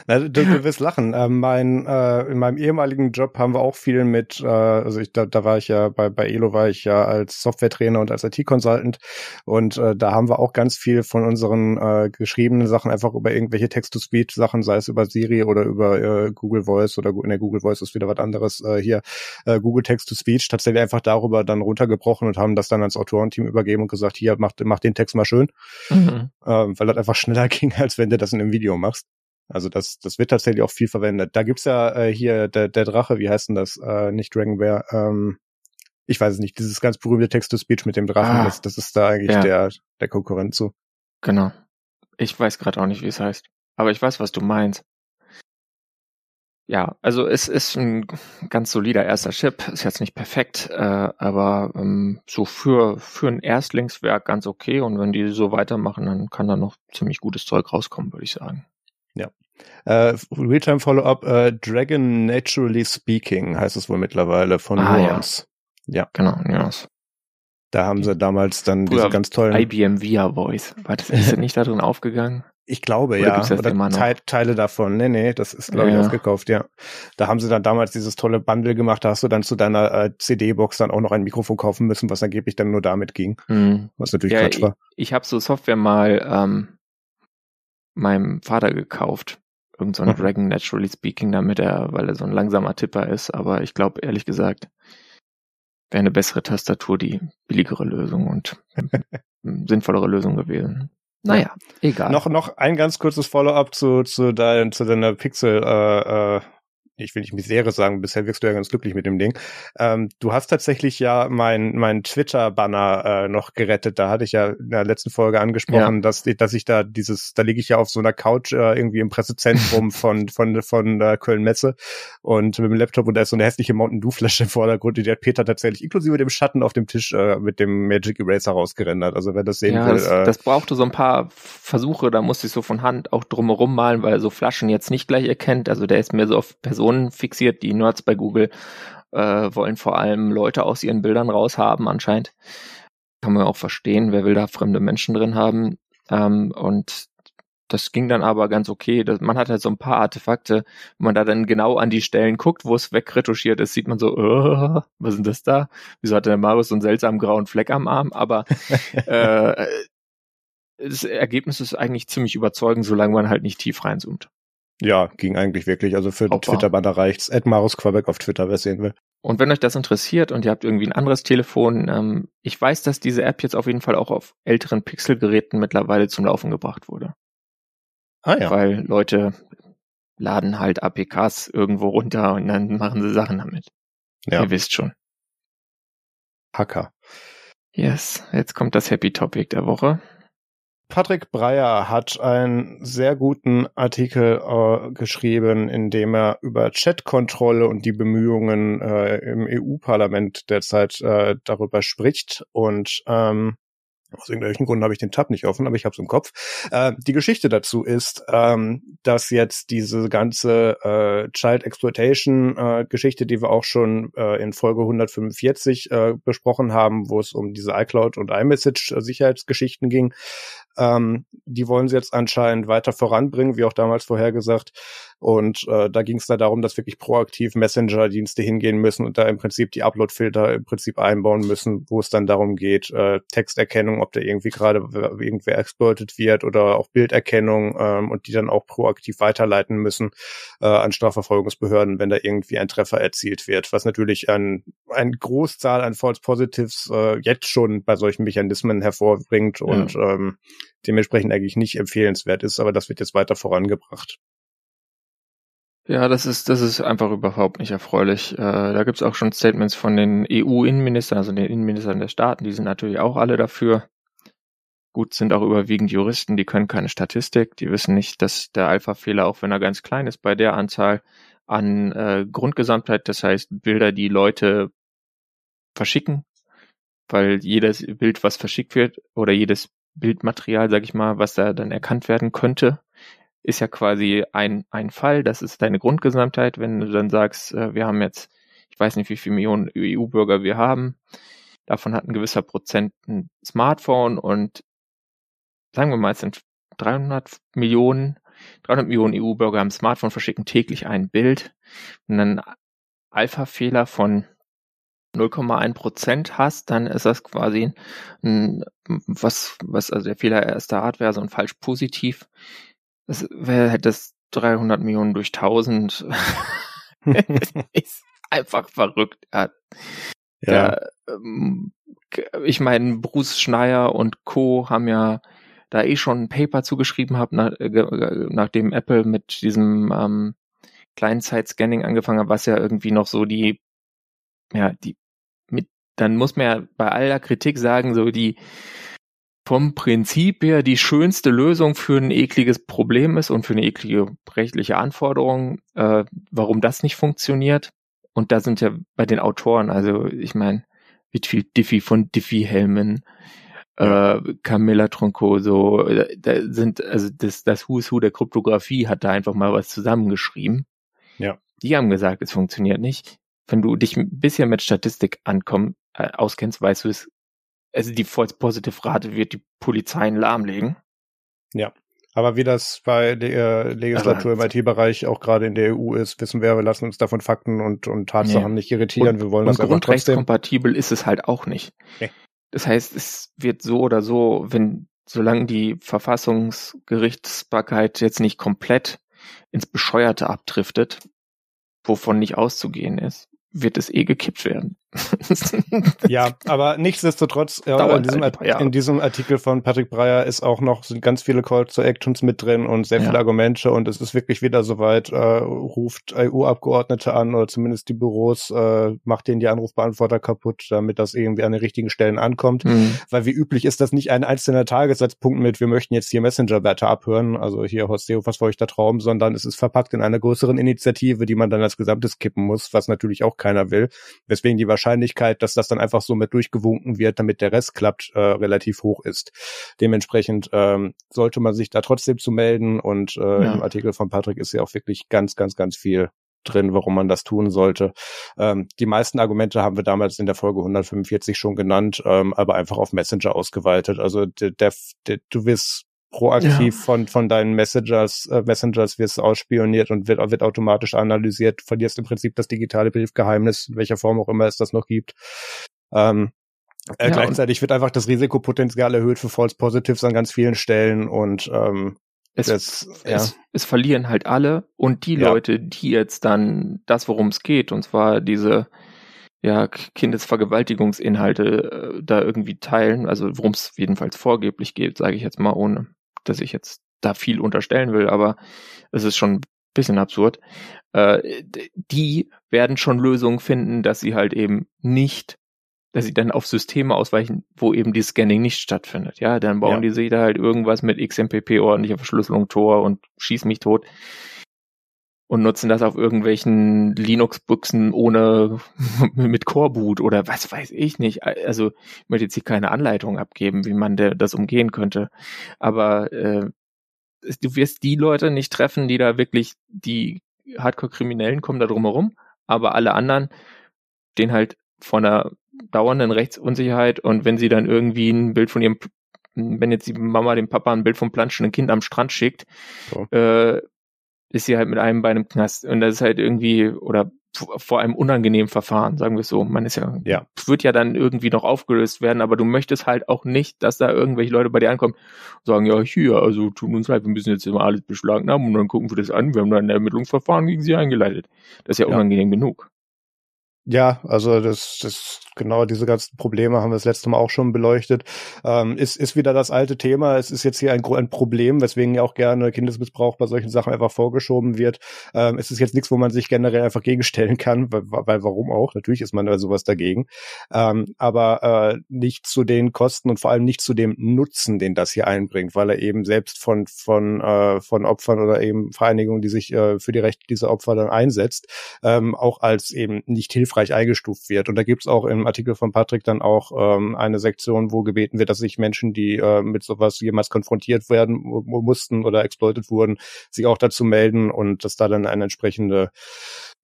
Na, du, du wirst lachen. Äh, mein, äh, in meinem ehemaligen Job haben wir auch viel mit, äh, also ich, da, da war ich ja, bei, bei Elo war ich ja als Softwaretrainer und als IT-Consultant und äh, da haben wir auch ganz viel von unseren äh, geschriebenen Sachen einfach über irgendwelche Text-to-Speech-Sachen, sei es über Siri oder über äh, Google Voice oder in der Google Voice ist wieder was anderes äh, hier, äh, Google Text-to-Speech tatsächlich einfach darüber dann runtergebrochen und haben das dann ans Autorenteam übergeben und gesagt, hier, mach, mach den Text mal schön, mhm. äh, weil das einfach schnell schneller ging, als wenn du das in einem Video machst. Also das, das wird tatsächlich auch viel verwendet. Da gibt's ja äh, hier der, der Drache, wie heißt denn das? Äh, nicht Dragon Bear, ähm, ich weiß es nicht, dieses ganz berühmte Text-to-Speech mit dem Drachen, ah, das, das ist da eigentlich ja. der, der Konkurrent zu. Genau. Ich weiß gerade auch nicht, wie es heißt. Aber ich weiß, was du meinst. Ja, also es ist ein ganz solider erster Chip, ist jetzt nicht perfekt, äh, aber ähm, so für, für ein Erstlingswerk ganz okay und wenn die so weitermachen, dann kann da noch ziemlich gutes Zeug rauskommen, würde ich sagen. Ja. Äh, Realtime Follow-up, äh, Dragon Naturally Speaking heißt es wohl mittlerweile von ah, Nuance. Ja. ja. Genau, Nuance. Da haben sie damals dann diese ganz tollen. IBM Via Voice. War das ist nicht da drin aufgegangen? Ich glaube, Oder ja. Oder Teil, Teile davon. Nee, nee, das ist, glaube ja. ich, aufgekauft, ja. Da haben sie dann damals dieses tolle Bundle gemacht, da hast du dann zu deiner äh, CD-Box dann auch noch ein Mikrofon kaufen müssen, was angeblich dann nur damit ging. Mhm. Was natürlich ja, Quatsch war. Ich, ich habe so Software mal ähm, meinem Vater gekauft. Irgend so ein mhm. Dragon Naturally Speaking, damit er, weil er so ein langsamer Tipper ist, aber ich glaube, ehrlich gesagt, wäre eine bessere Tastatur die billigere Lösung und sinnvollere Lösung gewesen. Naja, egal. Noch, noch ein ganz kurzes Follow-up zu, zu, dein, zu deiner Pixel, äh, äh, ich will nicht Misere sagen, bisher wirkst du ja ganz glücklich mit dem Ding. Ähm, du hast tatsächlich ja mein, mein Twitter-Banner äh, noch gerettet. Da hatte ich ja in der letzten Folge angesprochen, ja. dass, dass ich da dieses, da liege ich ja auf so einer Couch äh, irgendwie im Pressezentrum von, von, von äh, Köln-Messe und mit dem Laptop und da ist so eine hässliche Mountain Dew-Flasche im Vordergrund, die hat Peter tatsächlich inklusive dem Schatten auf dem Tisch äh, mit dem Magic Eraser rausgerendert. Also wer das sehen ja, will. Das, äh, das brauchte so ein paar Versuche, da musste ich so von Hand auch drumherum malen, weil so Flaschen jetzt nicht gleich erkennt. Also der ist mir so auf Personen Personen fixiert. Die Nerds bei Google äh, wollen vor allem Leute aus ihren Bildern raushaben, anscheinend. Kann man auch verstehen, wer will da fremde Menschen drin haben. Ähm, und das ging dann aber ganz okay. Das, man hat halt so ein paar Artefakte, wenn man da dann genau an die Stellen guckt, wo es wegretuschiert ist, sieht man so, uh, was ist denn das da? Wieso hat der Marius so einen seltsamen grauen Fleck am Arm? Aber äh, das Ergebnis ist eigentlich ziemlich überzeugend, solange man halt nicht tief reinzoomt. Ja, ging eigentlich wirklich. Also für. Twitter-Banner reicht's. Ed Marus Quebec auf Twitter, wer sehen will. Und wenn euch das interessiert und ihr habt irgendwie ein anderes Telefon, ähm, ich weiß, dass diese App jetzt auf jeden Fall auch auf älteren Pixel-Geräten mittlerweile zum Laufen gebracht wurde. Ah ja. Weil Leute laden halt APKs irgendwo runter und dann machen sie Sachen damit. Ja. Ihr wisst schon. Hacker. Yes, jetzt kommt das Happy Topic der Woche. Patrick Breyer hat einen sehr guten Artikel äh, geschrieben, in dem er über Chatkontrolle und die Bemühungen äh, im EU-Parlament derzeit äh, darüber spricht. Und ähm, aus irgendwelchen Gründen habe ich den Tab nicht offen, aber ich habe es im Kopf. Äh, die Geschichte dazu ist, ähm, dass jetzt diese ganze äh, Child Exploitation äh, Geschichte, die wir auch schon äh, in Folge 145 äh, besprochen haben, wo es um diese iCloud und iMessage Sicherheitsgeschichten ging, ähm, die wollen sie jetzt anscheinend weiter voranbringen, wie auch damals vorhergesagt. Und äh, da ging es da darum, dass wirklich proaktiv Messenger-Dienste hingehen müssen und da im Prinzip die Upload-Filter im Prinzip einbauen müssen, wo es dann darum geht, äh, Texterkennung, ob da irgendwie gerade irgendwer exploitet wird oder auch Bilderkennung ähm, und die dann auch proaktiv weiterleiten müssen äh, an Strafverfolgungsbehörden, wenn da irgendwie ein Treffer erzielt wird, was natürlich ein, ein Großzahl an False Positives äh, jetzt schon bei solchen Mechanismen hervorbringt ja. und ähm, dementsprechend eigentlich nicht empfehlenswert ist, aber das wird jetzt weiter vorangebracht. Ja, das ist, das ist einfach überhaupt nicht erfreulich. Äh, da gibt's auch schon Statements von den EU-Innenministern, also den Innenministern der Staaten, die sind natürlich auch alle dafür. Gut, sind auch überwiegend Juristen, die können keine Statistik, die wissen nicht, dass der Alpha-Fehler, auch wenn er ganz klein ist, bei der Anzahl an äh, Grundgesamtheit, das heißt Bilder, die Leute verschicken, weil jedes Bild, was verschickt wird, oder jedes Bildmaterial, sag ich mal, was da dann erkannt werden könnte, ist ja quasi ein, ein Fall, das ist deine Grundgesamtheit, wenn du dann sagst, äh, wir haben jetzt, ich weiß nicht, wie viele Millionen EU-Bürger wir haben, davon hat ein gewisser Prozent ein Smartphone und sagen wir mal, es sind 300 Millionen, 300 Millionen EU-Bürger haben Smartphone, verschicken täglich ein Bild und dann Alpha-Fehler von 0,1 Prozent hast, dann ist das quasi ein, was, was, also der Fehler erster Art wäre so ein falsch positiv. Das wäre hätte das 300 Millionen durch 1000. ist einfach verrückt. Ja. ja. Ähm, ich meine, Bruce Schneier und Co. haben ja da eh schon ein Paper zugeschrieben habe, nach, äh, nachdem Apple mit diesem ähm, Client-Side-Scanning angefangen hat, was ja irgendwie noch so die, ja, die mit, dann muss man ja bei aller Kritik sagen, so die vom Prinzip her die schönste Lösung für ein ekliges Problem ist und für eine eklige rechtliche Anforderung, äh, warum das nicht funktioniert. Und da sind ja bei den Autoren, also ich meine, wie viel Diffie von Diffie-Helmen, äh, Camilla Troncoso, da, da sind, also das, das Who's Who der Kryptographie hat da einfach mal was zusammengeschrieben. Ja. Die haben gesagt, es funktioniert nicht. Wenn du dich ein bisschen mit Statistik ankommen, äh, auskennst, weißt du es, also die False Positive Rate wird die Polizeien lahmlegen. Ja. Aber wie das bei der Legislatur Aber, im IT-Bereich auch gerade in der EU ist, wissen wir, wir lassen uns davon Fakten und, und Tatsachen nee. nicht irritieren. Und, wir wollen und das einfach trotzdem. kompatibel ist es halt auch nicht. Nee. Das heißt, es wird so oder so, wenn, solange die Verfassungsgerichtsbarkeit jetzt nicht komplett ins Bescheuerte abdriftet, wovon nicht auszugehen ist, wird es eh gekippt werden. ja, aber nichtsdestotrotz, ja, in, diesem, ja. in diesem Artikel von Patrick Breyer ist auch noch, sind ganz viele Call to Actions mit drin und sehr ja. viele Argumente und es ist wirklich wieder soweit, äh, ruft EU-Abgeordnete an oder zumindest die Büros, äh, macht denen die Anrufbeantworter kaputt, damit das irgendwie an den richtigen Stellen ankommt. Mhm. Weil wie üblich ist das nicht ein einzelner Tagessatzpunkt mit, wir möchten jetzt hier Messenger-Werte abhören, also hier Horst Seehofer, feuchter Traum, sondern es ist verpackt in einer größeren Initiative, die man dann als Gesamtes kippen muss, was natürlich auch keiner will. Weswegen die Wahrscheinlichkeit, dass das dann einfach so mit durchgewunken wird, damit der Rest klappt, äh, relativ hoch ist. Dementsprechend ähm, sollte man sich da trotzdem zu melden und äh, ja. im Artikel von Patrick ist ja auch wirklich ganz, ganz, ganz viel drin, warum man das tun sollte. Ähm, die meisten Argumente haben wir damals in der Folge 145 schon genannt, ähm, aber einfach auf Messenger ausgeweitet. Also der, der, der, du wirst proaktiv ja. von, von deinen Messengers, äh, Messengers wirst ausspioniert und wird, wird automatisch analysiert, verlierst im Prinzip das digitale Briefgeheimnis, in welcher Form auch immer es das noch gibt. Ähm, äh, ja, gleichzeitig wird einfach das Risikopotenzial erhöht für False Positives an ganz vielen Stellen und ähm, es, das, ja. es, es verlieren halt alle und die ja. Leute, die jetzt dann das, worum es geht, und zwar diese ja, Kindesvergewaltigungsinhalte äh, da irgendwie teilen, also worum es jedenfalls vorgeblich geht, sage ich jetzt mal, ohne dass ich jetzt da viel unterstellen will, aber es ist schon ein bisschen absurd. Äh, die werden schon Lösungen finden, dass sie halt eben nicht, dass sie dann auf Systeme ausweichen, wo eben die Scanning nicht stattfindet. Ja, dann bauen ja. die sich da halt irgendwas mit XMPP ordentlicher Verschlüsselung Tor und schieß mich tot und nutzen das auf irgendwelchen Linux-Büchsen ohne mit Core-Boot oder was weiß ich nicht. Also ich möchte jetzt hier keine Anleitung abgeben, wie man das umgehen könnte. Aber äh, du wirst die Leute nicht treffen, die da wirklich, die Hardcore-Kriminellen kommen da drumherum, aber alle anderen stehen halt vor einer dauernden Rechtsunsicherheit und wenn sie dann irgendwie ein Bild von ihrem wenn jetzt die Mama dem Papa ein Bild vom planschenden Kind am Strand schickt, so. äh, ist sie halt mit einem Bein im Knast. Und das ist halt irgendwie, oder vor einem unangenehmen Verfahren, sagen wir es so. Man ist ja, ja, wird ja dann irgendwie noch aufgelöst werden, aber du möchtest halt auch nicht, dass da irgendwelche Leute bei dir ankommen und sagen, ja, hier, also tut uns leid, wir müssen jetzt immer alles beschlagnahmen und dann gucken wir das an, wir haben dann ein Ermittlungsverfahren gegen sie eingeleitet. Das ist ja, ja. unangenehm genug. Ja, also das, das genau diese ganzen Probleme haben wir das letzte Mal auch schon beleuchtet. Ähm, ist, ist wieder das alte Thema. Es ist jetzt hier ein, ein Problem, weswegen ja auch gerne Kindesmissbrauch bei solchen Sachen einfach vorgeschoben wird. Ähm, es ist jetzt nichts, wo man sich generell einfach gegenstellen kann, weil, weil warum auch? Natürlich ist man da sowas dagegen. Ähm, aber äh, nicht zu den Kosten und vor allem nicht zu dem Nutzen, den das hier einbringt, weil er eben selbst von, von, äh, von Opfern oder eben Vereinigungen, die sich äh, für die Rechte dieser Opfer dann einsetzt, ähm, auch als eben nicht hilfreich hilfreich eingestuft wird. Und da gibt's auch im Artikel von Patrick dann auch ähm, eine Sektion, wo gebeten wird, dass sich Menschen, die äh, mit sowas jemals konfrontiert werden mussten oder exploitet wurden, sich auch dazu melden und dass da dann eine entsprechende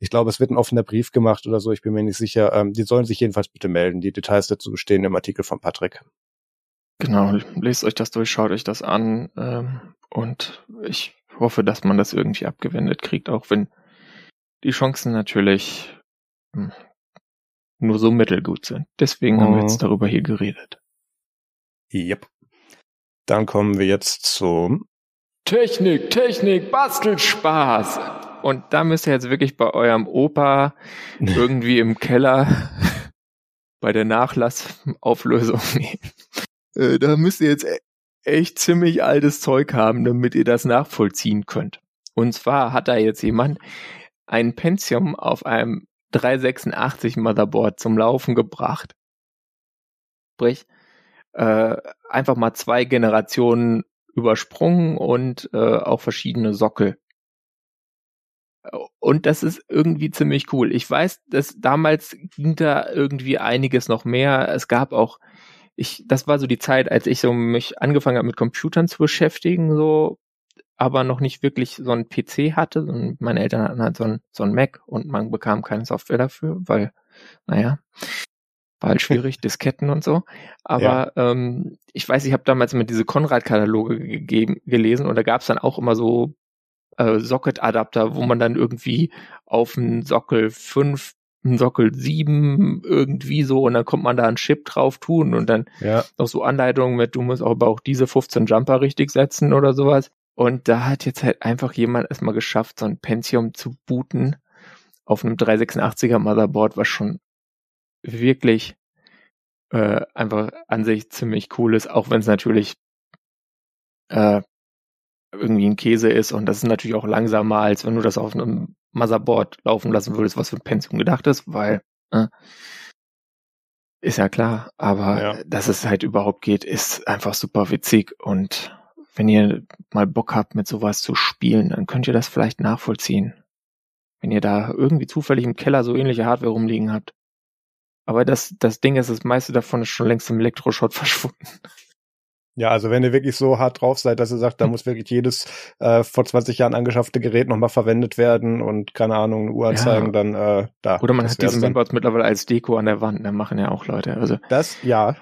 ich glaube, es wird ein offener Brief gemacht oder so, ich bin mir nicht sicher. Ähm, die sollen sich jedenfalls bitte melden. Die Details dazu stehen im Artikel von Patrick. Genau, lest euch das durch, schaut euch das an ähm, und ich hoffe, dass man das irgendwie abgewendet kriegt, auch wenn die Chancen natürlich nur so mittelgut sind. Deswegen oh. haben wir jetzt mhm. darüber hier geredet. Yep. Dann kommen wir jetzt zum Technik, Technik, Bastelspaß. Und da müsst ihr jetzt wirklich bei eurem Opa irgendwie im Keller bei der Nachlassauflösung nehmen. Äh, da müsst ihr jetzt echt ziemlich altes Zeug haben, damit ihr das nachvollziehen könnt. Und zwar hat da jetzt jemand ein Pentium auf einem 386 Motherboard zum Laufen gebracht. Sprich, äh, einfach mal zwei Generationen übersprungen und äh, auch verschiedene Sockel. Und das ist irgendwie ziemlich cool. Ich weiß, dass damals ging da irgendwie einiges noch mehr. Es gab auch, ich, das war so die Zeit, als ich so mich angefangen habe mit Computern zu beschäftigen, so, aber noch nicht wirklich so ein PC hatte. Und meine Eltern hatten halt so ein, so ein Mac und man bekam keine Software dafür, weil, naja, war halt schwierig, Disketten und so. Aber ja. ähm, ich weiß, ich habe damals immer diese Konrad-Kataloge gegeben, gelesen und da gab es dann auch immer so äh, Socket-Adapter, wo man dann irgendwie auf einen Sockel 5 einen Sockel 7 irgendwie so und dann kommt man da einen Chip drauf tun und dann ja. noch so Anleitungen mit, du musst aber auch diese 15 Jumper richtig setzen oder sowas. Und da hat jetzt halt einfach jemand erstmal geschafft, so ein Pentium zu booten auf einem 386er Motherboard, was schon wirklich äh, einfach an sich ziemlich cool ist, auch wenn es natürlich äh, irgendwie ein Käse ist und das ist natürlich auch langsamer, als wenn du das auf einem Motherboard laufen lassen würdest, was für ein Pentium gedacht ist, weil äh, ist ja klar, aber ja. dass es halt überhaupt geht, ist einfach super witzig und wenn ihr mal Bock habt, mit sowas zu spielen, dann könnt ihr das vielleicht nachvollziehen. Wenn ihr da irgendwie zufällig im Keller so ähnliche Hardware rumliegen habt. Aber das, das Ding ist, das meiste davon ist schon längst im Elektroschrott verschwunden. Ja, also wenn ihr wirklich so hart drauf seid, dass ihr sagt, da muss wirklich jedes äh, vor 20 Jahren angeschaffte Gerät nochmal verwendet werden und keine Ahnung, eine Uhr anzeigen, ja. dann äh, da. Oder man hat diese Mainboards mittlerweile als Deko an der Wand, da machen ja auch Leute. Also Das, ja.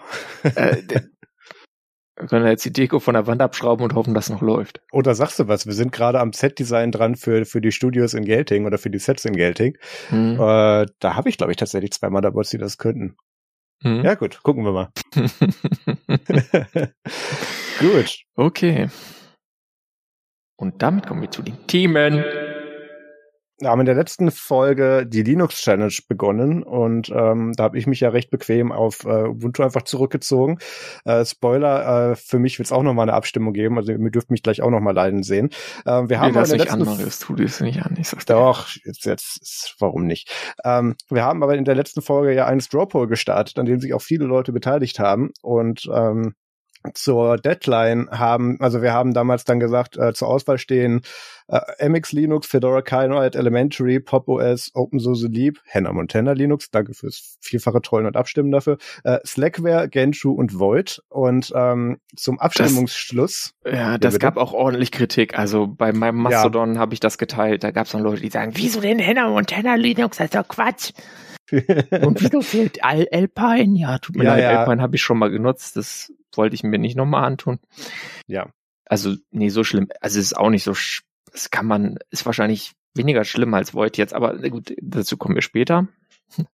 äh, wir können jetzt die Deko von der Wand abschrauben und hoffen, dass noch läuft. Oder sagst du was? Wir sind gerade am Set-Design dran für, für die Studios in Gelting oder für die Sets in Gelting. Hm. Äh, da habe ich, glaube ich, tatsächlich zwei Motherboards, die das könnten. Hm. Ja, gut, gucken wir mal. gut. Okay. Und damit kommen wir zu den Themen wir haben in der letzten Folge die Linux Challenge begonnen und ähm, da habe ich mich ja recht bequem auf äh, Ubuntu einfach zurückgezogen. Äh, Spoiler, äh, für mich wird es auch nochmal eine Abstimmung geben, also ihr dürft mich gleich auch nochmal leiden sehen. Äh, wir haben nee, das in der letzten an, Marius, tu nicht an. Ich sag's Doch, jetzt, jetzt, warum nicht? Ähm, wir haben aber in der letzten Folge ja einen Strawpoll gestartet, an dem sich auch viele Leute beteiligt haben und ähm, zur Deadline haben, also wir haben damals dann gesagt, äh, zur Auswahl stehen äh, MX Linux, Fedora Kinoite, Elementary, Pop OS, OpenSUSE Leap, Hannah Montana Linux, danke fürs vielfache Trollen und Abstimmen dafür, äh, Slackware, Genshu und Void. Und ähm, zum Abstimmungsschluss. Das, ja, das gab auch ordentlich Kritik. Also bei meinem Mastodon ja. habe ich das geteilt. Da gab es dann Leute, die sagen, wieso denn Hannah Montana Linux? Das ist doch Quatsch. und wieso fehlt Alpine? Ja, tut mir ja, leid, ja. Alpine habe ich schon mal genutzt. Das wollte ich mir nicht nochmal antun. Ja. Also, nee, so schlimm. Also, es ist auch nicht so, das kann man, ist wahrscheinlich weniger schlimm als Void jetzt, aber gut, dazu kommen wir später.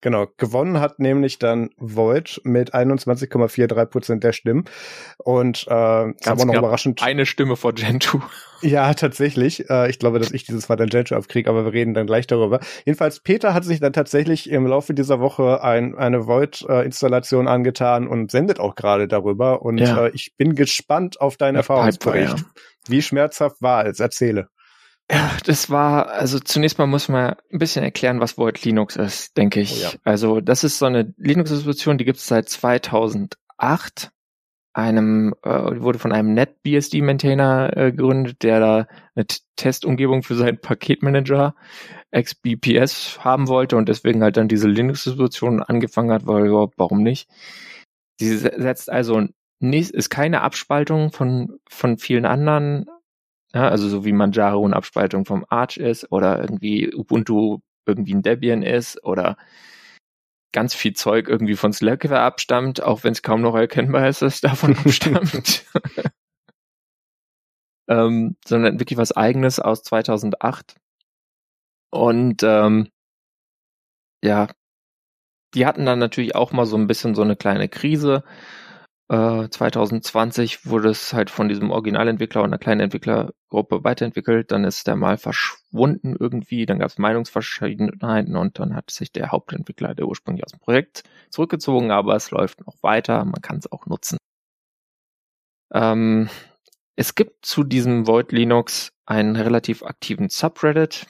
Genau, gewonnen hat nämlich dann Void mit 21,43 Prozent der Stimmen und äh, Ganz aber noch überraschend eine Stimme vor Gentoo. Ja, tatsächlich. Äh, ich glaube, dass ich dieses Mal dann Gentoo abkriege, aber wir reden dann gleich darüber. Jedenfalls Peter hat sich dann tatsächlich im Laufe dieser Woche ein, eine Void-Installation angetan und sendet auch gerade darüber und ja. äh, ich bin gespannt auf deinen Erfahrungsbericht. Ja. Wie schmerzhaft war es? Erzähle. Ja, das war, also zunächst mal muss man ein bisschen erklären, was Void Linux ist, denke ich. Oh ja. Also das ist so eine Linux-Distribution, die gibt es seit 2008. Einem äh, wurde von einem NetBSD-Maintainer äh, gegründet, der da eine Testumgebung für seinen Paketmanager XBPS haben wollte und deswegen halt dann diese Linux-Distribution angefangen hat, weil überhaupt, warum nicht? Sie setzt also nicht, ist keine Abspaltung von von vielen anderen ja, also so wie Manjaro eine Abspaltung vom Arch ist oder irgendwie Ubuntu irgendwie ein Debian ist oder ganz viel Zeug irgendwie von Slackware abstammt, auch wenn es kaum noch erkennbar ist, dass es davon abstammt. ähm, sondern wirklich was eigenes aus 2008. Und ähm, ja, die hatten dann natürlich auch mal so ein bisschen so eine kleine Krise, 2020 äh, wurde es halt von diesem Originalentwickler und einer kleinen Entwicklergruppe weiterentwickelt. Dann ist der mal verschwunden irgendwie. Dann gab es Meinungsverschiedenheiten und dann hat sich der Hauptentwickler, der ursprünglich aus dem Projekt, zurückgezogen. Aber es läuft noch weiter. Man kann es auch nutzen. Ähm, es gibt zu diesem Void Linux einen relativ aktiven Subreddit.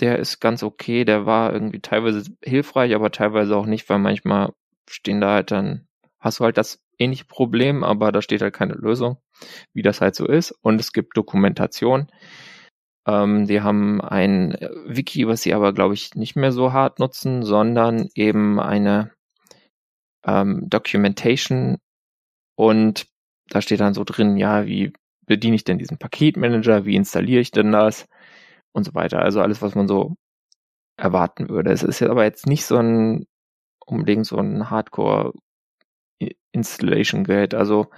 Der ist ganz okay. Der war irgendwie teilweise hilfreich, aber teilweise auch nicht, weil manchmal stehen da halt dann, hast du halt das ähnliche Problem, aber da steht halt keine Lösung, wie das halt so ist. Und es gibt Dokumentation. Ähm, die haben ein Wiki, was sie aber, glaube ich, nicht mehr so hart nutzen, sondern eben eine ähm, Documentation und da steht dann so drin, ja, wie bediene ich denn diesen Paketmanager, wie installiere ich denn das und so weiter. Also alles, was man so erwarten würde. Es ist jetzt aber jetzt nicht so ein unbedingt so ein Hardcore Installation Guide. Also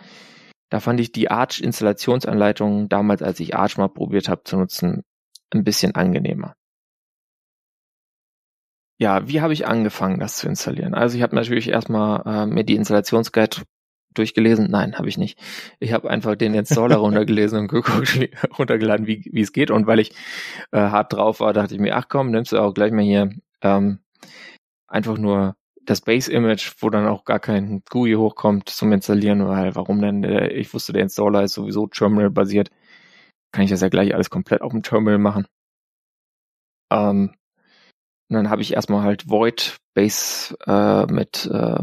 da fand ich die Arch Installationsanleitung damals, als ich Arch mal probiert habe zu nutzen, ein bisschen angenehmer. Ja, wie habe ich angefangen, das zu installieren? Also ich habe natürlich erstmal äh, mir die Installationsguide durchgelesen. Nein, habe ich nicht. Ich habe einfach den Installer runtergelesen und geguckt, runtergeladen, wie wie es geht. Und weil ich äh, hart drauf war, dachte ich mir, ach komm, nimmst du auch gleich mal hier ähm, einfach nur das Base-Image, wo dann auch gar kein GUI hochkommt zum Installieren, weil warum denn? Ich wusste, der Installer ist sowieso Terminal-basiert. Kann ich das ja gleich alles komplett auf dem Terminal machen. Ähm, und dann habe ich erstmal halt Void Base äh, mit äh,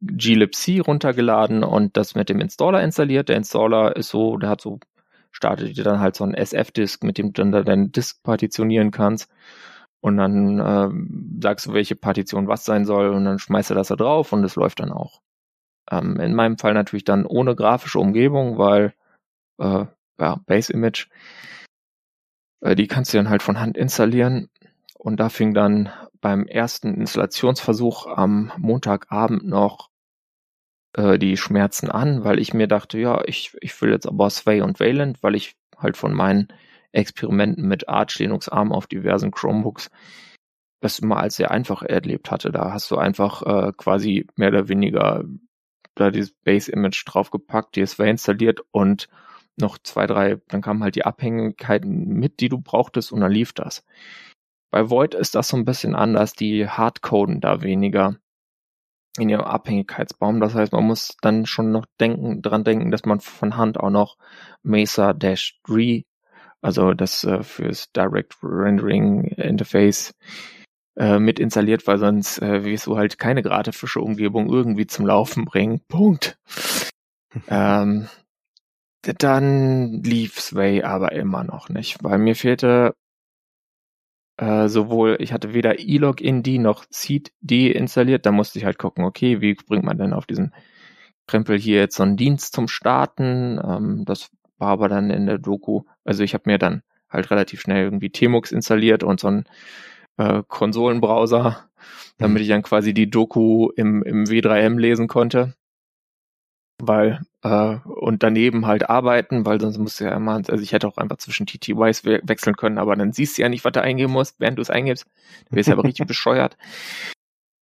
glibc runtergeladen und das mit dem Installer installiert. Der Installer ist so, der hat so, startet dir dann halt so ein SF-Disk, mit dem du dann deinen Disk partitionieren kannst. Und dann äh, sagst du, welche Partition was sein soll und dann schmeißt du das da drauf und es läuft dann auch. Ähm, in meinem Fall natürlich dann ohne grafische Umgebung, weil äh, ja, Base Image, äh, die kannst du dann halt von Hand installieren. Und da fing dann beim ersten Installationsversuch am Montagabend noch äh, die Schmerzen an, weil ich mir dachte, ja, ich, ich will jetzt aber Sway und Wayland, weil ich halt von meinen Experimenten mit Arch Linux ARM auf diversen Chromebooks das immer als sehr einfach erlebt hatte. Da hast du einfach äh, quasi mehr oder weniger da dieses Base Image draufgepackt, die DSW installiert und noch zwei, drei, dann kamen halt die Abhängigkeiten mit, die du brauchtest und dann lief das. Bei Void ist das so ein bisschen anders, die hardcoden da weniger in ihrem Abhängigkeitsbaum. Das heißt, man muss dann schon noch denken, dran denken, dass man von Hand auch noch Mesa-3 also das äh, fürs Direct Rendering Interface äh, mit installiert, weil sonst äh, wirst du halt keine grafische Umgebung irgendwie zum Laufen bringen. Punkt. ähm, dann lief Sway aber immer noch nicht, weil mir fehlte äh, sowohl, ich hatte weder E-Login-D noch Seed-D installiert, da musste ich halt gucken, okay, wie bringt man denn auf diesen Krempel hier jetzt so einen Dienst zum Starten? Ähm, das war aber dann in der Doku, also ich habe mir dann halt relativ schnell irgendwie Tmux installiert und so einen äh, Konsolenbrowser, damit mhm. ich dann quasi die Doku im, im W3M lesen konnte. Weil, äh, und daneben halt arbeiten, weil sonst musst du ja immer, also ich hätte auch einfach zwischen TTYs we wechseln können, aber dann siehst du ja nicht, was du eingeben musst, während du es eingibst. Du wirst ja aber richtig bescheuert.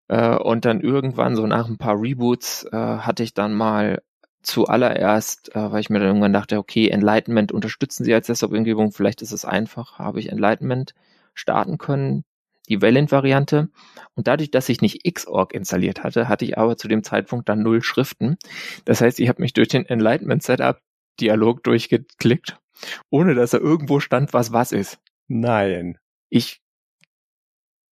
Äh, und dann irgendwann, so nach ein paar Reboots, äh, hatte ich dann mal zuallererst, äh, weil ich mir dann irgendwann dachte, okay, Enlightenment unterstützen sie als Desktop-Umgebung, vielleicht ist es einfach, habe ich Enlightenment starten können, die Valent-Variante. Und dadurch, dass ich nicht Xorg installiert hatte, hatte ich aber zu dem Zeitpunkt dann null Schriften. Das heißt, ich habe mich durch den Enlightenment-Setup-Dialog durchgeklickt, ohne dass er irgendwo stand, was was ist. Nein. Ich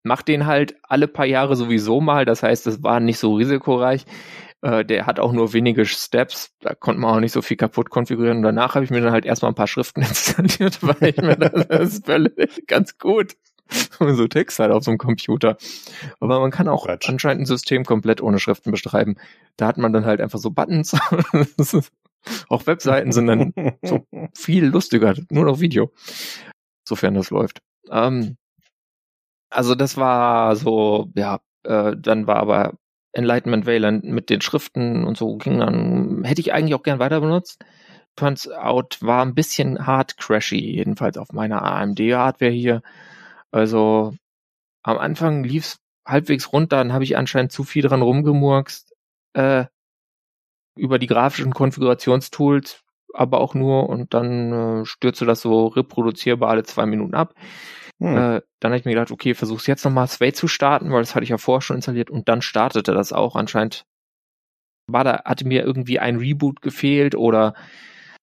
mach den halt alle paar Jahre sowieso mal. Das heißt, es war nicht so risikoreich. Äh, der hat auch nur wenige Steps, da konnte man auch nicht so viel kaputt konfigurieren. Und danach habe ich mir dann halt erstmal ein paar Schriften installiert, weil ich mir das, das ist ganz gut. so Text halt auf so einem Computer. Aber man kann auch Quatsch. anscheinend ein System komplett ohne Schriften beschreiben. Da hat man dann halt einfach so Buttons. auch Webseiten sind dann so viel lustiger, nur noch Video. Sofern das läuft. Ähm, also das war so, ja, äh, dann war aber Enlightenment Wayland mit den Schriften und so ging dann, hätte ich eigentlich auch gern weiter benutzt. Turns out war ein bisschen hard crashy, jedenfalls auf meiner AMD-Hardware hier. Also am Anfang lief's halbwegs runter, dann habe ich anscheinend zu viel dran rumgemurkst. Äh, über die grafischen Konfigurationstools, aber auch nur und dann äh, stürzte das so reproduzierbar alle zwei Minuten ab. Hm. Äh, dann habe ich mir gedacht, okay, versuch's jetzt nochmal Sway zu starten, weil das hatte ich ja vorher schon installiert und dann startete das auch anscheinend war da, hatte mir irgendwie ein Reboot gefehlt oder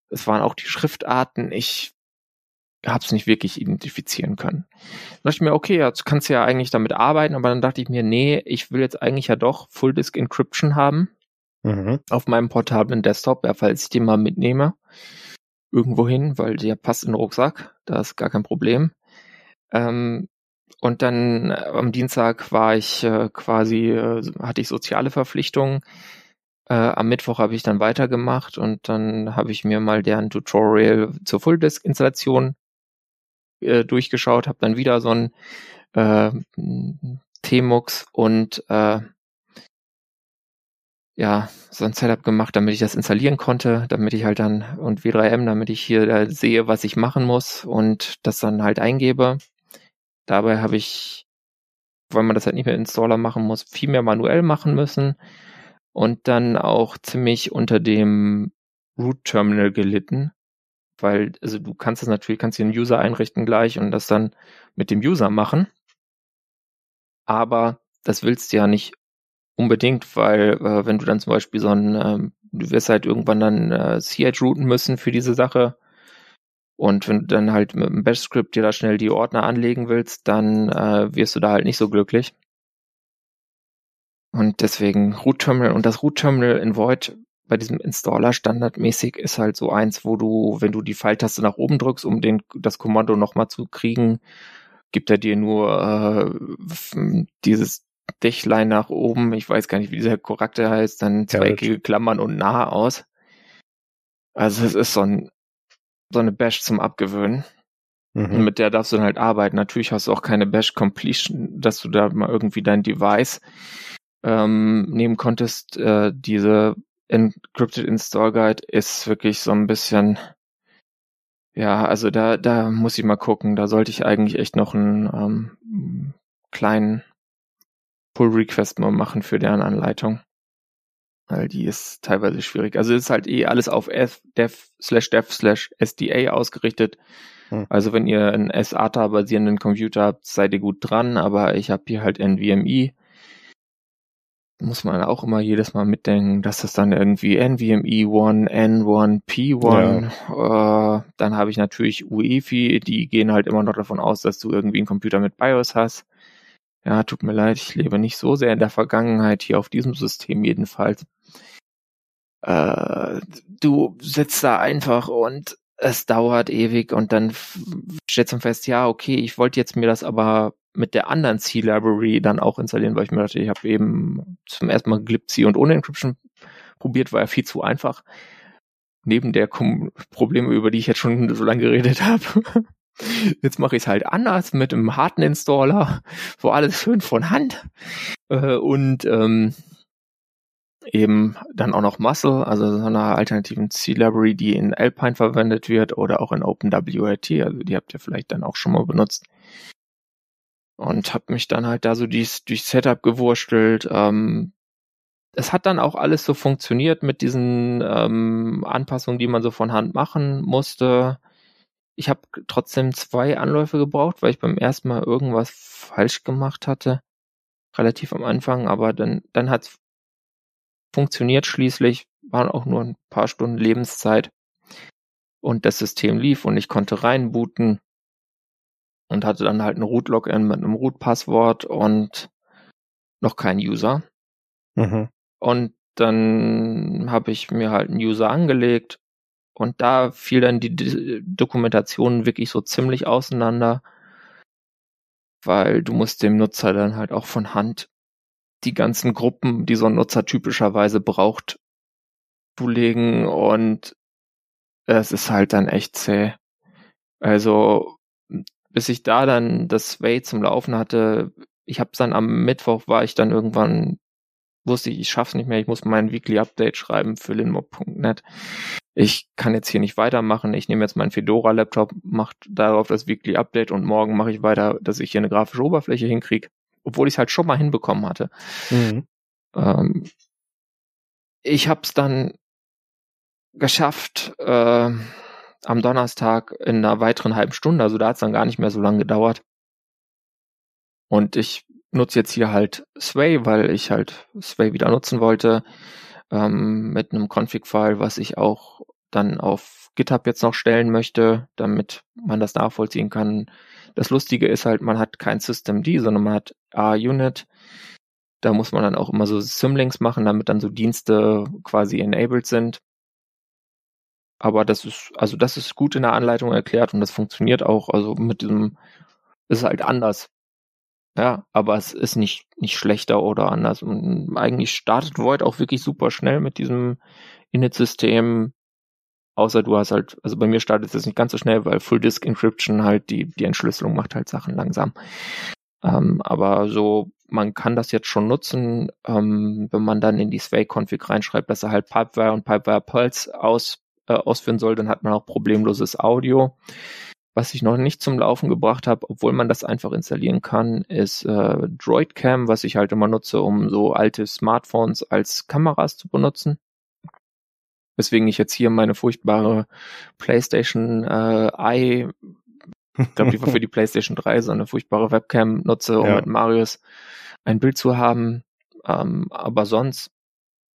es waren auch die Schriftarten. Ich habe es nicht wirklich identifizieren können. Da dachte ich mir, okay, jetzt kannst du ja eigentlich damit arbeiten, aber dann dachte ich mir, nee, ich will jetzt eigentlich ja doch Full Disk Encryption haben mhm. auf meinem portablen Desktop, ja, falls ich den mal mitnehme irgendwo hin, weil der passt in den Rucksack, da ist gar kein Problem. Ähm, und dann äh, am Dienstag war ich äh, quasi, äh, hatte ich soziale Verpflichtungen. Äh, am Mittwoch habe ich dann weitergemacht und dann habe ich mir mal deren Tutorial zur Full Disk Installation äh, durchgeschaut, habe dann wieder so ein äh, Tmux und äh, ja, so ein Setup gemacht, damit ich das installieren konnte, damit ich halt dann und W3M, damit ich hier da sehe, was ich machen muss und das dann halt eingebe. Dabei habe ich, weil man das halt nicht mehr Installer machen muss, viel mehr manuell machen müssen und dann auch ziemlich unter dem Root Terminal gelitten, weil also du kannst es natürlich, kannst den User einrichten gleich und das dann mit dem User machen, aber das willst du ja nicht unbedingt, weil äh, wenn du dann zum Beispiel so ein, ähm, du wirst halt irgendwann dann äh, CH routen müssen für diese Sache und wenn du dann halt mit dem Bash-Script dir da schnell die Ordner anlegen willst, dann äh, wirst du da halt nicht so glücklich. Und deswegen Root Terminal und das Root Terminal in Void bei diesem Installer standardmäßig ist halt so eins, wo du, wenn du die Pfeiltaste nach oben drückst, um den, das Kommando nochmal zu kriegen, gibt er dir nur äh, dieses Dächlein nach oben, ich weiß gar nicht, wie dieser Charakter heißt, dann zweieckige Klammern und nah aus. Also es ist so, ein, so eine Bash zum Abgewöhnen. Mhm. mit der darfst du dann halt arbeiten. Natürlich hast du auch keine Bash Completion, dass du da mal irgendwie dein Device ähm, nehmen konntest. Äh, diese Encrypted Install Guide ist wirklich so ein bisschen, ja, also da, da muss ich mal gucken. Da sollte ich eigentlich echt noch einen ähm, kleinen Pull-Request mal machen für deren Anleitung. Weil die ist teilweise schwierig. Also ist halt eh alles auf dev slash dev slash SDA ausgerichtet. Hm. Also wenn ihr einen SATA-basierenden Computer habt, seid ihr gut dran, aber ich habe hier halt NVMe. Muss man auch immer jedes Mal mitdenken, dass das dann irgendwie NVMe 1, N1, P1, ja. äh, dann habe ich natürlich UEFI, die gehen halt immer noch davon aus, dass du irgendwie einen Computer mit BIOS hast. Ja, tut mir leid, ich lebe nicht so sehr in der Vergangenheit, hier auf diesem System jedenfalls. Äh, du sitzt da einfach und es dauert ewig und dann stellst du fest, ja, okay, ich wollte jetzt mir das aber mit der anderen C-Library dann auch installieren, weil ich mir dachte, ich habe eben zum ersten Mal glibc und ohne Encryption probiert, war ja viel zu einfach. Neben der Kom Probleme, über die ich jetzt schon so lange geredet habe. Jetzt mache ich es halt anders mit einem harten Installer, wo alles schön von Hand äh, und ähm, eben dann auch noch Muscle, also so einer alternativen C-Library, die in Alpine verwendet wird oder auch in OpenWRT, also die habt ihr vielleicht dann auch schon mal benutzt. Und habe mich dann halt da so dies, durch Setup gewurstelt. Ähm, es hat dann auch alles so funktioniert mit diesen ähm, Anpassungen, die man so von Hand machen musste ich habe trotzdem zwei Anläufe gebraucht, weil ich beim ersten Mal irgendwas falsch gemacht hatte. Relativ am Anfang, aber dann, dann hat's funktioniert schließlich, waren auch nur ein paar Stunden Lebenszeit. Und das System lief und ich konnte reinbooten und hatte dann halt ein Root-Login mit einem Root-Passwort und noch kein User. Mhm. Und dann habe ich mir halt einen User angelegt und da fiel dann die Dokumentation wirklich so ziemlich auseinander, weil du musst dem Nutzer dann halt auch von Hand die ganzen Gruppen, die so ein Nutzer typischerweise braucht, zulegen und es ist halt dann echt zäh. Also bis ich da dann das Sway zum Laufen hatte, ich habe dann am Mittwoch war ich dann irgendwann wusste ich, ich schaff's nicht mehr, ich muss mein Weekly Update schreiben für linmob.net. Ich kann jetzt hier nicht weitermachen. Ich nehme jetzt meinen Fedora Laptop, mache darauf das Weekly Update und morgen mache ich weiter, dass ich hier eine grafische Oberfläche hinkriege, obwohl ich es halt schon mal hinbekommen hatte. Mhm. Ähm, ich habe es dann geschafft äh, am Donnerstag in einer weiteren halben Stunde, also da hat es dann gar nicht mehr so lange gedauert. Und ich nutze jetzt hier halt Sway, weil ich halt Sway wieder nutzen wollte. ähm, mit einem Config-File, was ich auch dann auf GitHub jetzt noch stellen möchte, damit man das nachvollziehen kann. Das Lustige ist halt, man hat kein Systemd, sondern man hat A-Unit. Da muss man dann auch immer so Symlinks machen, damit dann so Dienste quasi enabled sind. Aber das ist, also das ist gut in der Anleitung erklärt und das funktioniert auch. Also mit diesem, ist halt anders. Ja, aber es ist nicht, nicht schlechter oder anders. Und eigentlich startet Void auch wirklich super schnell mit diesem Init-System. Außer du hast halt, also bei mir startet es nicht ganz so schnell, weil Full Disk Encryption halt die, die Entschlüsselung macht halt Sachen langsam. Ähm, aber so, man kann das jetzt schon nutzen, ähm, wenn man dann in die Sway-Config reinschreibt, dass er halt Pipewire und Pipewire Pulse aus, äh, ausführen soll, dann hat man auch problemloses Audio. Was ich noch nicht zum Laufen gebracht habe, obwohl man das einfach installieren kann, ist äh, DroidCam, was ich halt immer nutze, um so alte Smartphones als Kameras zu benutzen. Weswegen ich jetzt hier meine furchtbare PlayStation äh, i, ich glaube, die war für die PlayStation 3, so eine furchtbare Webcam nutze, um ja. mit Marius ein Bild zu haben. Ähm, aber sonst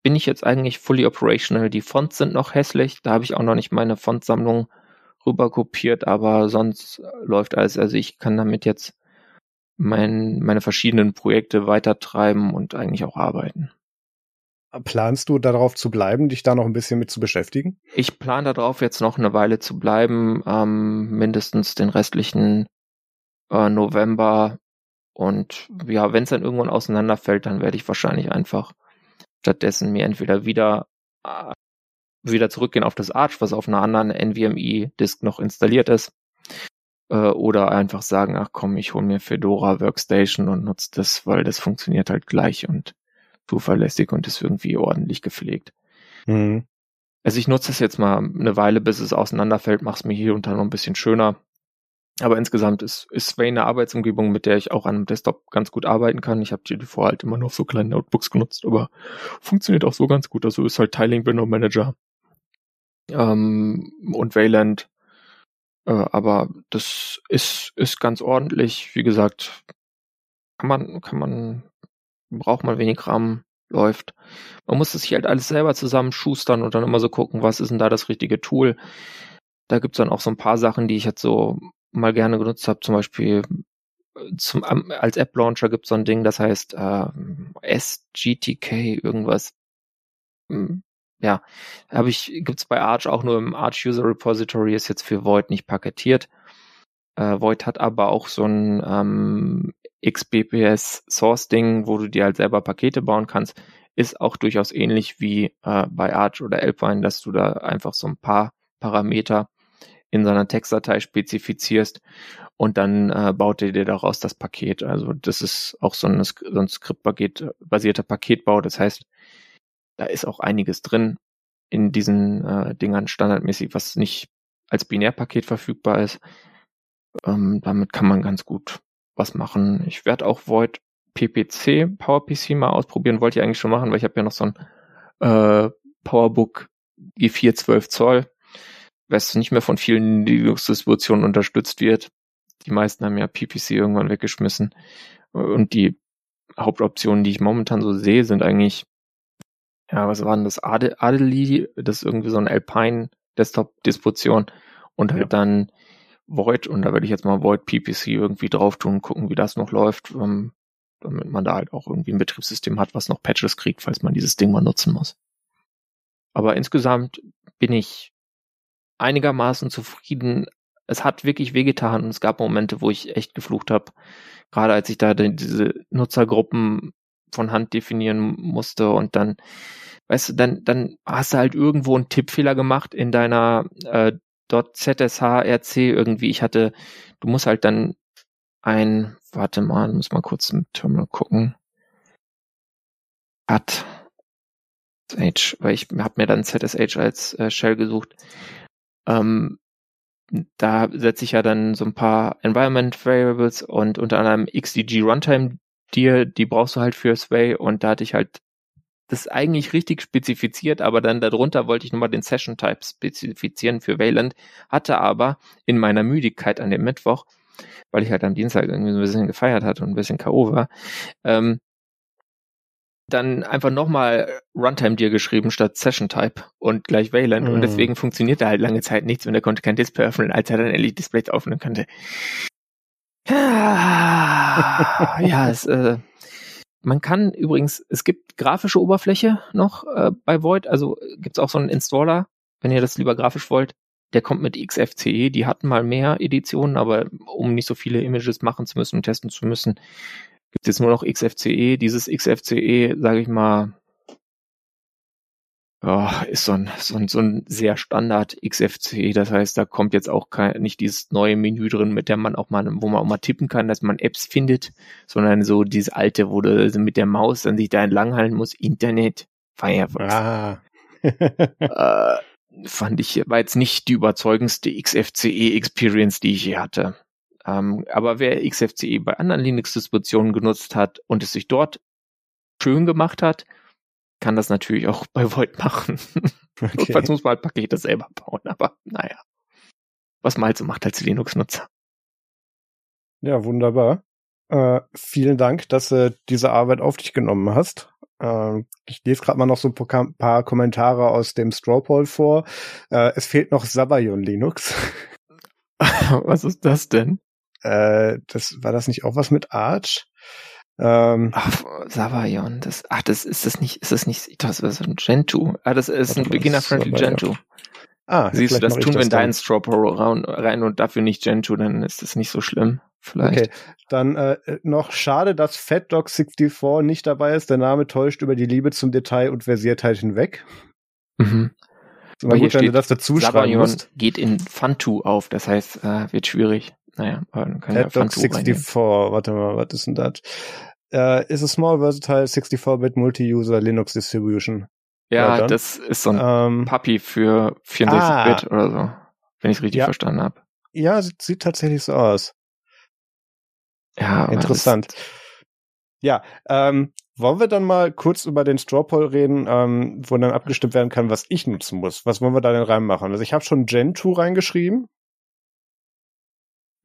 bin ich jetzt eigentlich fully operational. Die Fonts sind noch hässlich, da habe ich auch noch nicht meine Fontsammlung rüber kopiert, aber sonst läuft alles. Also ich kann damit jetzt mein, meine verschiedenen Projekte weitertreiben und eigentlich auch arbeiten. Planst du darauf zu bleiben, dich da noch ein bisschen mit zu beschäftigen? Ich plane darauf jetzt noch eine Weile zu bleiben, ähm, mindestens den restlichen äh, November. Und ja, wenn es dann irgendwann auseinanderfällt, dann werde ich wahrscheinlich einfach stattdessen mir entweder wieder äh, wieder zurückgehen auf das Arch, was auf einer anderen NVMe-Disk noch installiert ist. Äh, oder einfach sagen, ach komm, ich hole mir Fedora Workstation und nutze das, weil das funktioniert halt gleich und zuverlässig und ist irgendwie ordentlich gepflegt. Mhm. Also ich nutze das jetzt mal eine Weile, bis es auseinanderfällt, mache es mir hier und da noch ein bisschen schöner. Aber insgesamt ist, ist Sway eine Arbeitsumgebung, mit der ich auch an einem Desktop ganz gut arbeiten kann. Ich habe die davor halt immer nur auf so kleinen Notebooks genutzt, aber funktioniert auch so ganz gut. Also ist halt Tiling Window Manager ähm, und Wayland. Äh, aber das ist, ist ganz ordentlich. Wie gesagt, kann man, kann man, braucht man wenig RAM, läuft. Man muss es sich halt alles selber zusammenschustern und dann immer so gucken, was ist denn da das richtige Tool. Da gibt's dann auch so ein paar Sachen, die ich jetzt so mal gerne genutzt habe. Zum Beispiel äh, zum, als App-Launcher gibt's so ein Ding, das heißt äh, SGTK irgendwas. Hm, ja, habe ich, gibt's bei Arch auch nur im Arch User Repository, ist jetzt für Void nicht paketiert. Äh, Void hat aber auch so ein ähm, XBPS Source Ding, wo du dir halt selber Pakete bauen kannst. Ist auch durchaus ähnlich wie äh, bei Arch oder Alpine, dass du da einfach so ein paar Parameter in so einer Textdatei spezifizierst und dann äh, baut er dir daraus das Paket. Also das ist auch so ein, so ein Skriptpaket basierter Paketbau. Das heißt, da ist auch einiges drin in diesen äh, Dingern standardmäßig, was nicht als Binärpaket verfügbar ist. Ähm, damit kann man ganz gut was machen. Ich werde auch Void PPC, PowerPC mal ausprobieren, wollte ich eigentlich schon machen, weil ich habe ja noch so ein äh, PowerBook i4 12 Zoll, was nicht mehr von vielen Linux-Distributionen unterstützt wird. Die meisten haben ja PPC irgendwann weggeschmissen. Und die Hauptoptionen, die ich momentan so sehe, sind eigentlich ja, was war denn das? Ade, Adeli, das ist irgendwie so ein Alpine Desktop-Distribution und halt ja. dann Void und da werde ich jetzt mal Void PPC irgendwie drauf tun gucken, wie das noch läuft, ähm, damit man da halt auch irgendwie ein Betriebssystem hat, was noch Patches kriegt, falls man dieses Ding mal nutzen muss. Aber insgesamt bin ich einigermaßen zufrieden. Es hat wirklich wehgetan und es gab Momente, wo ich echt geflucht habe. Gerade als ich da diese Nutzergruppen von Hand definieren musste und dann, weißt du, dann, dann hast du halt irgendwo einen Tippfehler gemacht in deiner äh, .zshrc irgendwie. Ich hatte, du musst halt dann ein, warte mal, muss mal kurz im Terminal gucken. Hat H, weil ich habe mir dann ZSH als äh, Shell gesucht. Ähm, da setze ich ja dann so ein paar Environment Variables und unter anderem XDG Runtime dir, die brauchst du halt für Sway und da hatte ich halt das eigentlich richtig spezifiziert, aber dann darunter wollte ich nochmal den Session Type spezifizieren für Wayland, hatte aber in meiner Müdigkeit an dem Mittwoch, weil ich halt am Dienstag irgendwie so ein bisschen gefeiert hatte und ein bisschen K.O. war, ähm, dann einfach nochmal Runtime dir geschrieben statt Session Type und gleich Wayland Mhm. und deswegen funktionierte halt lange Zeit nichts und er konnte kein Display öffnen, als er dann endlich Displays öffnen konnte. Ja, es, äh, man kann übrigens, es gibt grafische Oberfläche noch äh, bei Void, also gibt's auch so einen Installer, wenn ihr das lieber grafisch wollt. Der kommt mit XFCE, die hatten mal mehr Editionen, aber um nicht so viele Images machen zu müssen und testen zu müssen, gibt es nur noch XFCE. Dieses XFCE, sage ich mal, ja, ist so ein, so ein, so ein sehr Standard XFCE. Das heißt, da kommt jetzt auch kein, nicht dieses neue Menü drin, mit dem man auch mal, wo man auch mal tippen kann, dass man Apps findet, sondern so dieses alte, wo du mit der Maus dann sich da entlanghalten muss, Internet, Firefox. Ah. Äh, fand ich, war jetzt nicht die überzeugendste XFCE-Experience, die ich je hatte. Ähm, aber wer XFCE bei anderen Linux-Distributionen genutzt hat und es sich dort schön gemacht hat, kann das natürlich auch bei Void machen. Okay. Notfalls muss man halt Pakete selber bauen, aber naja. Was man halt so macht als Linux-Nutzer. Ja, wunderbar. Äh, vielen Dank, dass du diese Arbeit auf dich genommen hast. Ähm, ich lese gerade mal noch so ein paar, Kommentare aus dem Strawpoll vor. Äh, es fehlt noch Sabayon Linux. Was ist das denn? Äh, das war das nicht auch was mit Arch? Ähm, Ach, Sabayon, das, ach, das ist das nicht, ist das nicht, das ist ein Gentoo. Ah, das ist ein Beginner-friendly. Gentoo. ah, Siehst du, das tun wir in deinen Straw Poll rein, und dafür nicht Gentoo, dann ist das nicht so schlimm. Vielleicht. Okay, dann äh, noch schade, dass FatDog64 nicht dabei ist. Der Name täuscht über die Liebe zum Detail und Versiertheit hinweg. Mhm. Ist immer Aber gut, wenn du das dazu schreiben musst. geht in Fantu auf, das heißt, äh, wird schwierig. Naja, aber dann kann ja Fantu reingehen. FatDog64, warte mal, was ist denn das? Äh, is a small versatile 64-bit multi-user Linux distribution. Ja, Ja, das ist so ein Ähm, Puppy für 64-Bit oder so, wenn ich es richtig Ja. verstanden habe. ja, sieht, sieht tatsächlich so aus. Ja, Interessant. Ja, ähm, wollen wir dann mal kurz über den Strawpoll reden, ähm, wo dann abgestimmt werden kann, was ich nutzen muss. Was wollen wir da denn reinmachen? Also ich habe schon Gentoo reingeschrieben.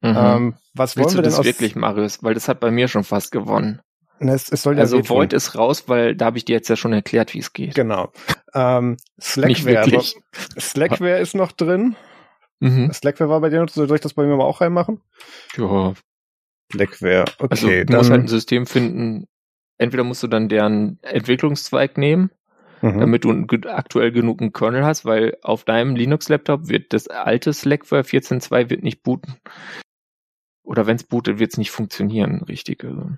Das, mhm. Ähm, was wollen Willst wir du denn das aus... wirklich, Marius? Weil das hat bei mir schon fast gewonnen. Na, es, es ja Also wehtun. Void ist raus, weil da habe ich dir jetzt ja schon erklärt, wie es geht. Genau. Ähm, Slackware. wirklich. Slackware ist noch drin. Mhm. Slackware war bei dir noch, soll ich das bei mir mal auch reinmachen? Ja, Slackware, okay. also du dann, musst halt ein System finden. Entweder musst du dann deren Entwicklungszweig nehmen, mhm. damit du aktuell genug einen Kernel hast, weil auf deinem Linux-Laptop wird das alte Slackware 14.2 wird nicht booten. Oder wenn es bootet, wird es nicht funktionieren, richtig. Also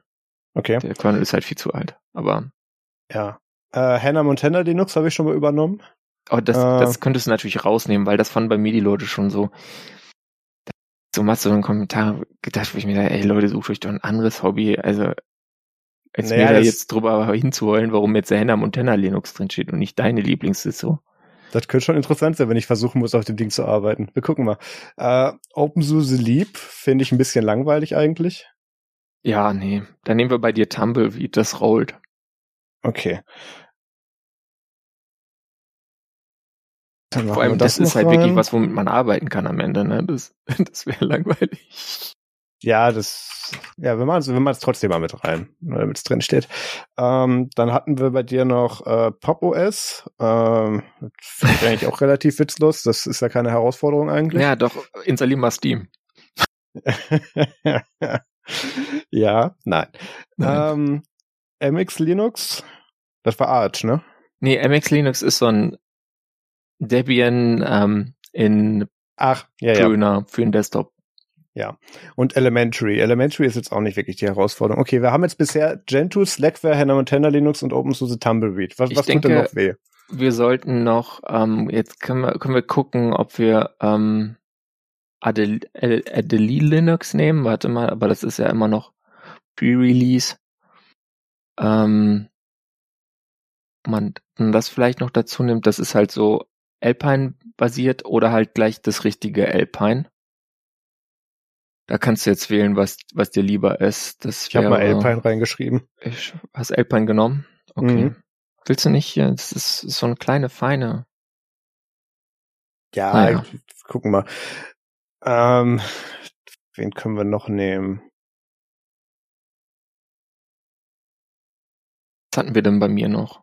Okay, der Kernel ist halt viel zu alt. Aber, ja. Äh, Hannah Montana Linux habe ich schon mal übernommen. aber das, Äh. das könntest du natürlich rausnehmen, weil das fanden bei mir die Leute schon so. So machst du einen Kommentar gedacht, wo ich mir dachte, ey Leute, sucht euch doch ein anderes Hobby. Also als Naja, mir da jetzt drüber hinzuholen, warum jetzt der Hannah Montana Linux drin steht und nicht deine Lieblings-Disso. Das könnte schon interessant sein, wenn ich versuchen muss, auf dem Ding zu arbeiten. Wir gucken mal. Äh, OpenSUSE Leap finde ich ein bisschen langweilig eigentlich. Ja, nee. Dann nehmen wir bei dir Tumbleweed, das rollt. Okay. Dann Vor allem, das, noch ist halt rein. wirklich was, womit man arbeiten kann am Ende, ne? Das, das wäre langweilig. Ja, das, ja, wenn man wenn man es trotzdem mal mit rein, damit es drin steht. Ähm, dann hatten wir bei dir noch äh, Pop OS. Ähm, das finde ich eigentlich auch relativ witzlos. Das ist ja keine Herausforderung eigentlich. Ja, doch, installier mal Steam. ja, nein. Nein. Ähm, MX Linux, das war Arch, ne? Nee, MX Linux ist so ein Debian ähm, in Ach, ja, ja. Döner für den Desktop. Und Elementary. Elementary ist jetzt auch nicht wirklich die Herausforderung. Okay, wir haben jetzt bisher Gentoo, Slackware, Hannah Montana Linux und OpenSUSE Tumbleweed. Was, Ich was tut denke- denn noch weh? Wir sollten noch, ähm, jetzt können wir, können wir gucken, ob wir ähm, Adel, Adel, Adelie Linux nehmen. Warte mal, aber das ist ja immer noch Pre-Release. Ähm, man das vielleicht noch dazu nimmt, das ist halt so Alpine basiert oder halt gleich das richtige Alpine. Da kannst du jetzt wählen, was, was dir lieber ist. Das Ich habe mal Alpine reingeschrieben. Ich, hast Alpine genommen? Okay. Mhm. Willst du nicht hier? Das ist so eine kleine, feine. Ja, Naja. gucken mal. Ähm, wen können wir noch nehmen? Was hatten wir denn bei mir noch?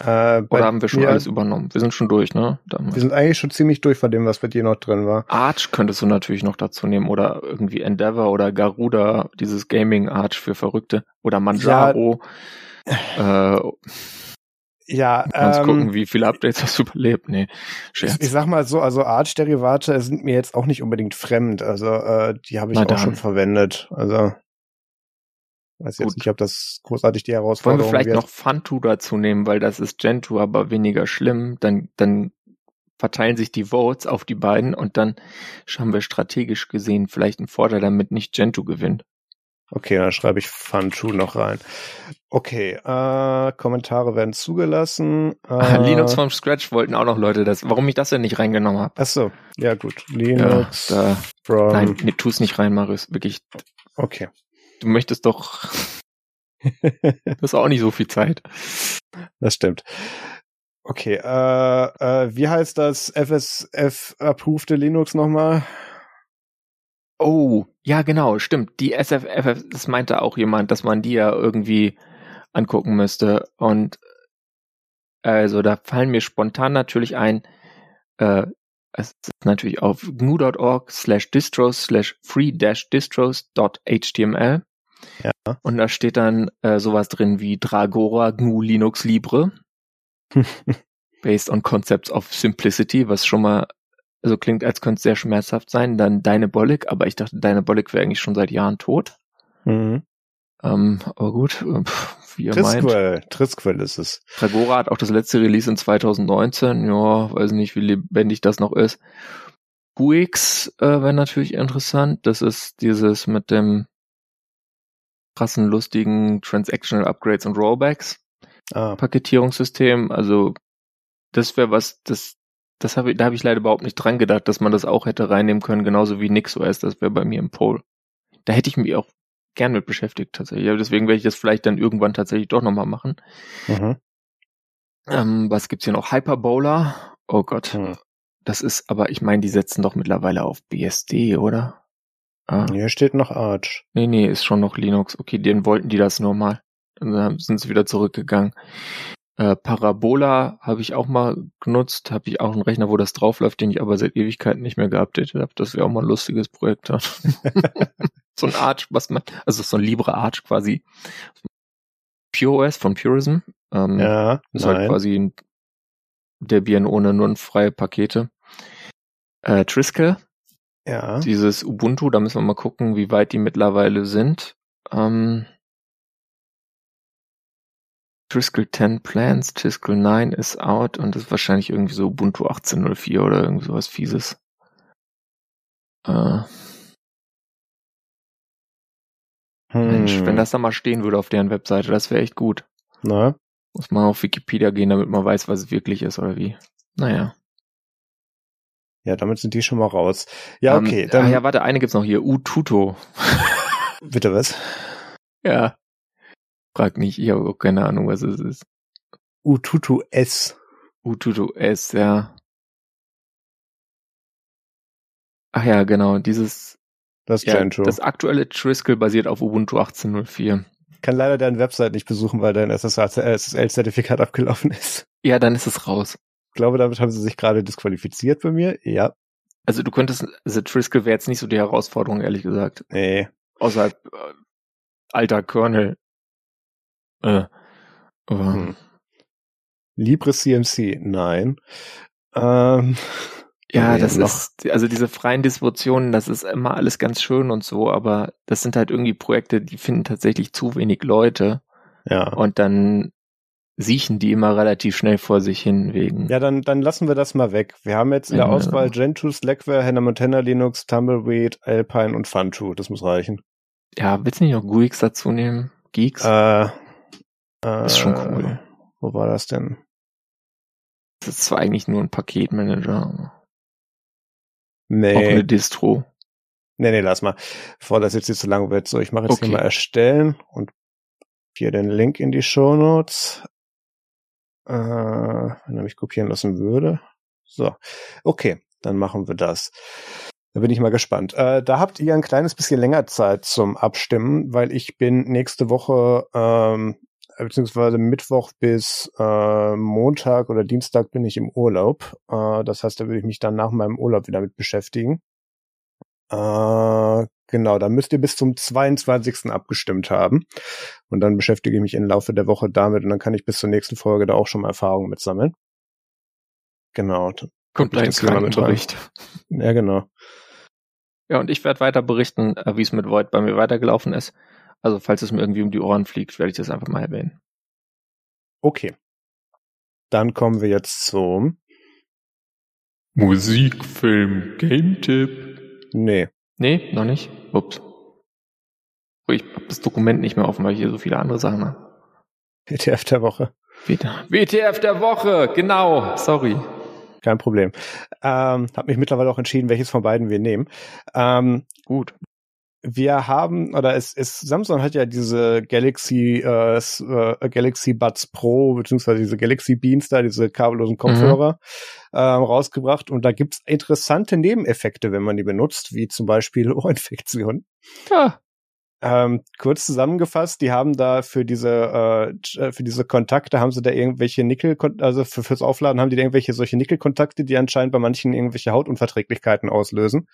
Äh, Oder haben wir schon alles übernommen? Wir sind schon durch, ne? Damals. Wir sind eigentlich schon ziemlich durch von dem, was bei dir noch drin war. Arch könntest du natürlich noch dazu nehmen oder irgendwie Endeavor oder Garuda, dieses Gaming Arch für Verrückte oder Manjaro. Ja. Äh, ja, Kannst ähm, gucken, wie viele Updates hast du überlebt. Nee, Scherz. Ich, ich sag mal so, also Arch-Derivate sind mir jetzt auch nicht unbedingt fremd. Also äh, die habe ich Na auch dann. schon verwendet. Also weiß jetzt nicht, ob das großartig die Herausforderung Wollen wir vielleicht wird. noch Fantu dazu nehmen, weil das ist Gentoo, aber weniger schlimm. Dann, dann verteilen sich die Votes auf die beiden und dann haben wir strategisch gesehen vielleicht einen Vorteil, damit nicht Gentoo gewinnt. Okay, dann schreibe ich Funchu noch rein. Okay, äh, Kommentare werden zugelassen. Äh, Linux vom Scratch wollten auch noch Leute das. Warum ich das denn nicht reingenommen habe? Ach so, ja gut. Linux ja, from... Nein, nee, tu es nicht rein, Marius. Wirklich. Okay. Du möchtest doch... das ist auch nicht so viel Zeit. Das stimmt. Okay, äh, äh, wie heißt das FSF-approved Linux nochmal? Oh, ja, genau, stimmt. Die SFF, das meinte auch jemand, dass man die ja irgendwie angucken müsste. Und also da fallen mir spontan natürlich ein, äh, es ist natürlich auf gnu.org slash distros slash free dash distros.html. Ja. Und da steht dann äh, sowas drin wie Dragora GNU Linux Libre. based on concepts of simplicity, was schon mal also klingt, als könnte es sehr schmerzhaft sein. Dann Dynabolic, aber ich dachte, Dynabolic wäre eigentlich schon seit Jahren tot. Mhm. Ähm, aber gut, äh, pff, wie ihr Trisquel, meint. Trisquel ist es. Tragora hat auch das letzte Release in 2019. Ja, weiß nicht, wie lebendig das noch ist. Guix äh, wäre natürlich interessant. Das ist dieses mit dem krassen, lustigen Transactional Upgrades und Rollbacks ah. Paketierungssystem. Also das wäre was, das das habe ich, da habe ich leider überhaupt nicht dran gedacht, dass man das auch hätte reinnehmen können, genauso wie NixOS, das wäre bei mir im Poll. Da hätte ich mich auch gern mit beschäftigt tatsächlich. Aber deswegen werde ich das vielleicht dann irgendwann tatsächlich doch nochmal machen. Mhm. Ähm, was gibt's hier noch? Hyperbola. Oh Gott. Mhm. Das ist, aber ich meine, die setzen doch mittlerweile auf BSD, oder? Ah. Hier steht noch Arch. Nee, nee, ist schon noch Linux. Okay, den wollten die das nur mal. Dann sind sie wieder zurückgegangen. Äh, Parabola habe ich auch mal genutzt, habe ich auch einen Rechner, wo das draufläuft, den ich aber seit Ewigkeiten nicht mehr geupdatet habe. Das wäre auch mal ein lustiges Projekt. so ein Arch, was man, also so ein Libre Arch quasi. PureOS von Purism. Ähm, ja, ist halt nein. halt quasi ein Debian ohne nur freie Pakete. Äh, Triskel. Ja. Dieses Ubuntu, da müssen wir mal gucken, wie weit die mittlerweile sind. Ähm, Triskel 10 Plans, Triskel 9 ist out und ist wahrscheinlich irgendwie so Ubuntu 18.04 oder irgendwie sowas fieses. Äh. Hm. Mensch, wenn das da mal stehen würde auf deren Webseite, das wäre echt gut. Na? Muss man auf Wikipedia gehen, damit man weiß, was es wirklich ist oder wie. Naja. Ja, damit sind die schon mal raus. Ja, um, ähm, okay. Dann, ah ja, warte, eine gibt's noch hier. Ututo. Bitte was? Ja. Frag nicht, ich habe auch keine Ahnung, was es ist. Ututu S. Ututu S, ja. Ach ja, genau, dieses das, ja, das aktuelle Triskel basiert auf Ubuntu 18.04. Kann leider deine Website nicht besuchen, weil dein SSL-Zertifikat abgelaufen ist. Ja, dann ist es raus. Ich glaube, damit haben sie sich gerade disqualifiziert bei mir. Ja. Also du könntest, also Triskel wäre jetzt nicht so die Herausforderung, ehrlich gesagt. Nee. Außerhalb äh, alter Kernel äh, hm. Libre CMC, nein. Ähm, ja, das ist, also diese freien Distributionen, das ist immer alles ganz schön und so, aber das sind halt irgendwie Projekte, die finden tatsächlich zu wenig Leute. Ja. Und dann siechen die immer relativ schnell vor sich hin wegen. Ja, dann, dann lassen wir das mal weg. Wir haben jetzt in der ja. Auswahl Gentoo, Slackware, Hannah Montana, Linux, Tumbleweed, Alpine und Funtoo. Das muss reichen. Ja, willst du nicht noch GUIX dazu nehmen? Geeks? Äh, äh, ist schon cool. Wo war das denn? Das ist zwar eigentlich nur ein Paketmanager. Nee. Auch eine Distro. Nee, nee, lass mal. Bevor das jetzt nicht zu lang wird. So, ich mache jetzt okay. hier mal erstellen und hier den Link in die Show Notes. Äh, wenn er mich kopieren lassen würde. So. Okay, dann machen wir das. Da bin ich mal gespannt. Äh, da habt ihr ein kleines bisschen länger Zeit zum Abstimmen, weil ich bin nächste Woche ähm, beziehungsweise Mittwoch bis äh, Montag oder Dienstag bin ich im Urlaub. Äh, das heißt, da würde ich mich dann nach meinem Urlaub wieder mit beschäftigen. Äh, genau, da müsst ihr bis zum 22. abgestimmt haben. Und dann beschäftige ich mich im Laufe der Woche damit und dann kann ich bis zur nächsten Folge da auch schon mal Erfahrungen mit sammeln. Genau. Kommt ein Krankenbericht. Ja, genau. Ja, und ich werde weiter berichten, äh, wie es mit Void bei mir weitergelaufen ist. Also falls es mir irgendwie um die Ohren fliegt, werde ich das einfach mal erwähnen. Okay. Dann kommen wir jetzt zum Musikfilm Game Tipp. Nee. Nee, noch nicht. Ups. Ich habe das Dokument nicht mehr offen, weil ich hier so viele andere Sachen habe. WTF der Woche. WTF der Woche, genau. Sorry. Kein Problem. Ähm, hab mich mittlerweile auch entschieden, welches von beiden wir nehmen. Ähm, Gut wir haben, oder es, es Samsung hat ja diese Galaxy, äh, äh, Galaxy Buds Pro, beziehungsweise diese Galaxy Beans da, diese kabellosen mhm. Kopfhörer, mhm. ähm, rausgebracht. Und da gibt's interessante Nebeneffekte, wenn man die benutzt, wie zum Beispiel Ohrinfektion. Ja. Ähm, kurz zusammengefasst, die haben da für diese äh, für diese Kontakte haben sie da irgendwelche Nickel, also für, fürs Aufladen haben die da irgendwelche solche Nickelkontakte, die anscheinend bei manchen irgendwelche Hautunverträglichkeiten auslösen.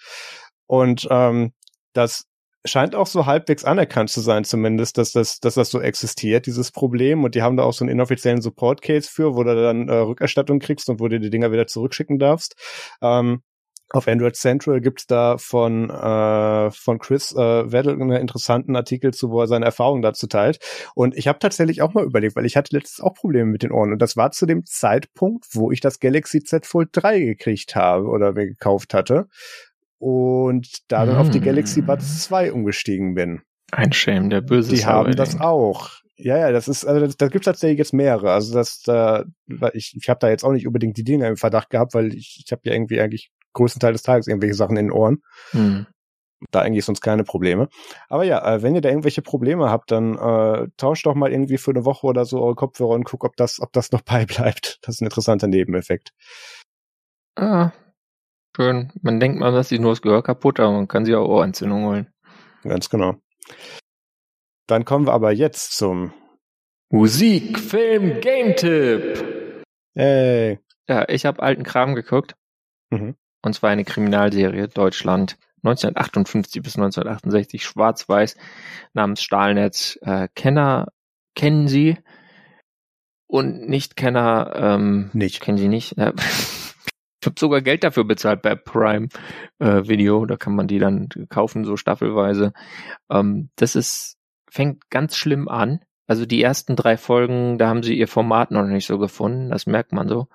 Und ähm, das scheint auch so halbwegs anerkannt zu sein, zumindest, dass das, dass das so existiert, dieses Problem. Und die haben da auch so einen inoffiziellen Support-Case für, wo du dann äh, Rückerstattung kriegst und wo du die Dinger wieder zurückschicken darfst. Ähm, auf Android Central gibt's da von, äh, von Chris äh, Weddle einen interessanten Artikel zu, wo er seine Erfahrungen dazu teilt. Und ich habe tatsächlich auch mal überlegt, weil ich hatte letztens auch Probleme mit den Ohren. Und das war zu dem Zeitpunkt, wo ich das Galaxy Z Fold 3 gekriegt habe oder mir gekauft hatte und da dann mm. auf die Galaxy Buds 2 umgestiegen bin. Ein Shame, der böse Die haben das auch. Ja, ja, das ist, also da gibt tatsächlich jetzt mehrere. Also das, da, ich, ich habe da jetzt auch nicht unbedingt die Dinge im Verdacht gehabt, weil ich, ich habe ja irgendwie eigentlich größten Teil des Tages irgendwelche Sachen in den Ohren. Hm. Da eigentlich sonst keine Probleme. Aber ja, äh, wenn ihr da irgendwelche Probleme habt, dann äh, tauscht doch mal irgendwie für eine Woche oder so eure Kopfhörer und guckt, ob das, ob das noch beibleibt. Das ist ein interessanter Nebeneffekt. Ah, Schön. Man denkt mal, dass sie nur das Gehör kaputt, aber man kann sie auch Ohrentzündung holen. Ganz genau. Dann kommen wir aber jetzt zum Musik, Film, Game-Tipp. Hey. Ja, ich habe alten Kram geguckt. Mhm. Und zwar eine Kriminalserie Deutschland 1958 bis 1968 schwarz-weiß namens Stahlnetz. Äh, Kenner kennen Sie und Nicht-Kenner ähm, nicht. kennen Sie nicht. Ja. Ich habe sogar Geld dafür bezahlt bei Prime äh, Video. Da kann man die dann kaufen, so staffelweise. Ähm, das ist, fängt ganz schlimm an. Also die ersten drei Folgen, da haben sie ihr Format noch nicht so gefunden, das merkt man so.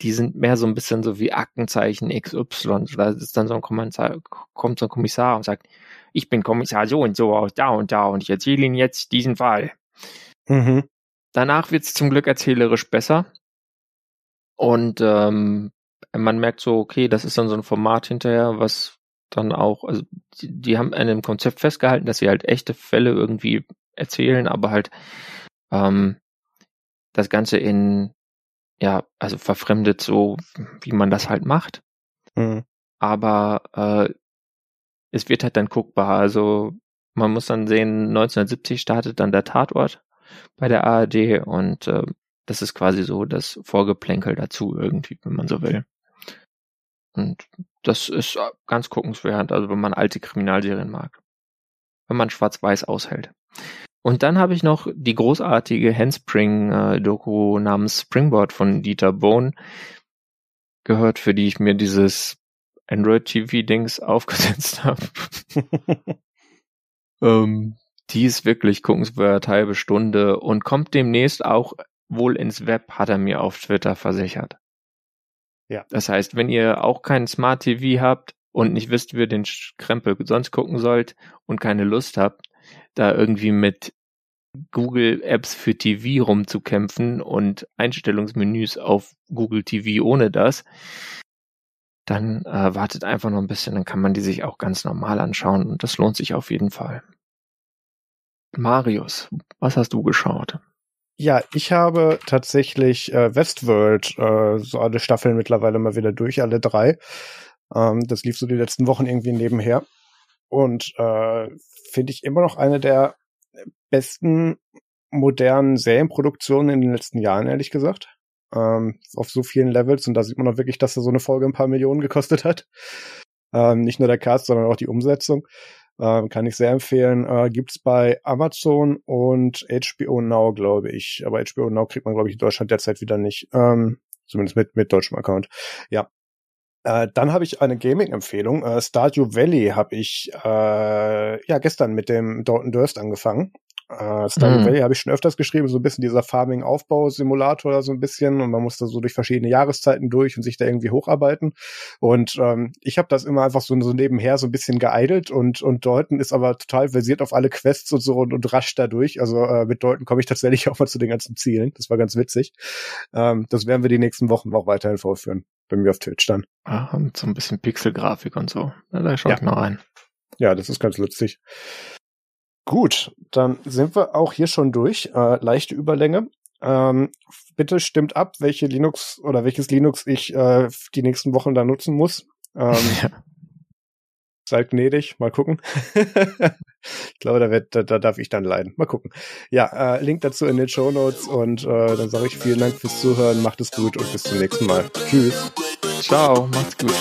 Die sind mehr so ein bisschen so wie Aktenzeichen XY. Da ist dann so ein Kommissar, kommt so ein Kommissar und sagt, ich bin Kommissar so und so aus da und da und ich erzähle Ihnen jetzt diesen Fall. Mhm. Danach wird's zum Glück erzählerisch besser. Und ähm, man merkt so, okay, das ist dann so ein Format hinterher, was dann auch, also die, die haben an dem Konzept festgehalten, dass sie halt echte Fälle irgendwie erzählen, aber halt ähm, das Ganze in, ja, also verfremdet so, wie man das halt macht. Mhm. Aber äh, es wird halt dann guckbar. Also man muss dann sehen, 1970 startet dann der Tatort bei der ARD und äh, das ist quasi so das Vorgeplänkel dazu irgendwie, wenn man so will. Und das ist äh, ganz guckenswert, also wenn man alte Kriminalserien mag. Wenn man schwarz-weiß aushält. Und dann habe ich noch die großartige Handspring-Doku namens Springboard von Dieter Bohn gehört, für die ich mir dieses Android-TV-Dings aufgesetzt habe. ähm, die ist wirklich guckenswert, halbe Stunde und kommt demnächst auch wohl ins Web, hat er mir auf Twitter versichert. Ja. Das heißt, wenn ihr auch keinen Smart TV habt und nicht wisst, wie ihr den Krempel sonst gucken sollt und keine Lust habt, da irgendwie mit Google Apps für TV rumzukämpfen und Einstellungsmenüs auf Google TV ohne das, dann äh, wartet einfach noch ein bisschen, dann kann man die sich auch ganz normal anschauen und das lohnt sich auf jeden Fall. Marius, was hast du geschaut? Ja, ich habe tatsächlich äh, Westworld, äh, so alle Staffeln mittlerweile mal wieder durch, alle drei. Ähm, das lief so die letzten Wochen irgendwie nebenher. Und äh, finde ich immer noch eine der besten modernen Serienproduktionen in den letzten Jahren, ehrlich gesagt. Ähm, auf so vielen Levels und da sieht man auch wirklich, dass da so eine Folge ein paar Millionen gekostet hat. Ähm, nicht nur der Cast, sondern auch die Umsetzung. Ähm, kann ich sehr empfehlen. Äh, gibt's bei Amazon und HBO Now, glaube ich. Aber HBO Now kriegt man, glaube ich, in Deutschland derzeit wieder nicht. Ähm, zumindest mit, mit deutschem Account. Ja. Äh, dann habe ich eine Gaming-Empfehlung. Äh, Stardew Valley habe ich äh, ja gestern mit dem Dalton Durst angefangen. Äh, Stardew mhm. Valley habe ich schon öfters geschrieben, so ein bisschen dieser Farming-Aufbau-Simulator so ein bisschen und man muss da so durch verschiedene Jahreszeiten durch und sich da irgendwie hocharbeiten. Und ähm, ich habe das immer einfach so, so nebenher so ein bisschen geeidelt und und Deuten ist aber total versiert auf alle Quests und so und, und rasch dadurch. Also äh, mit Deuten komme ich tatsächlich auch mal zu den ganzen Zielen. Das war ganz witzig. Ähm, das werden wir die nächsten Wochen auch weiterhin vorführen. Bei mir auf Twitch dann. Ah, und so ein bisschen Pixelgrafik und so. Ja, da schaue ich mal rein. Ja, das ist ganz lustig. Gut, dann sind wir auch hier schon durch. Äh, leichte Überlänge. Ähm, bitte stimmt ab, welche Linux oder welches Linux ich äh, die nächsten Wochen da nutzen muss. Ähm, ja. Seid gnädig, mal gucken. ich glaube, da, wird, da, da darf ich dann leiden. Mal gucken. Ja, äh, Link dazu in den Show Notes und äh, dann sage ich vielen Dank fürs Zuhören, macht es gut und bis zum nächsten Mal. Tschüss. Ciao, macht's gut.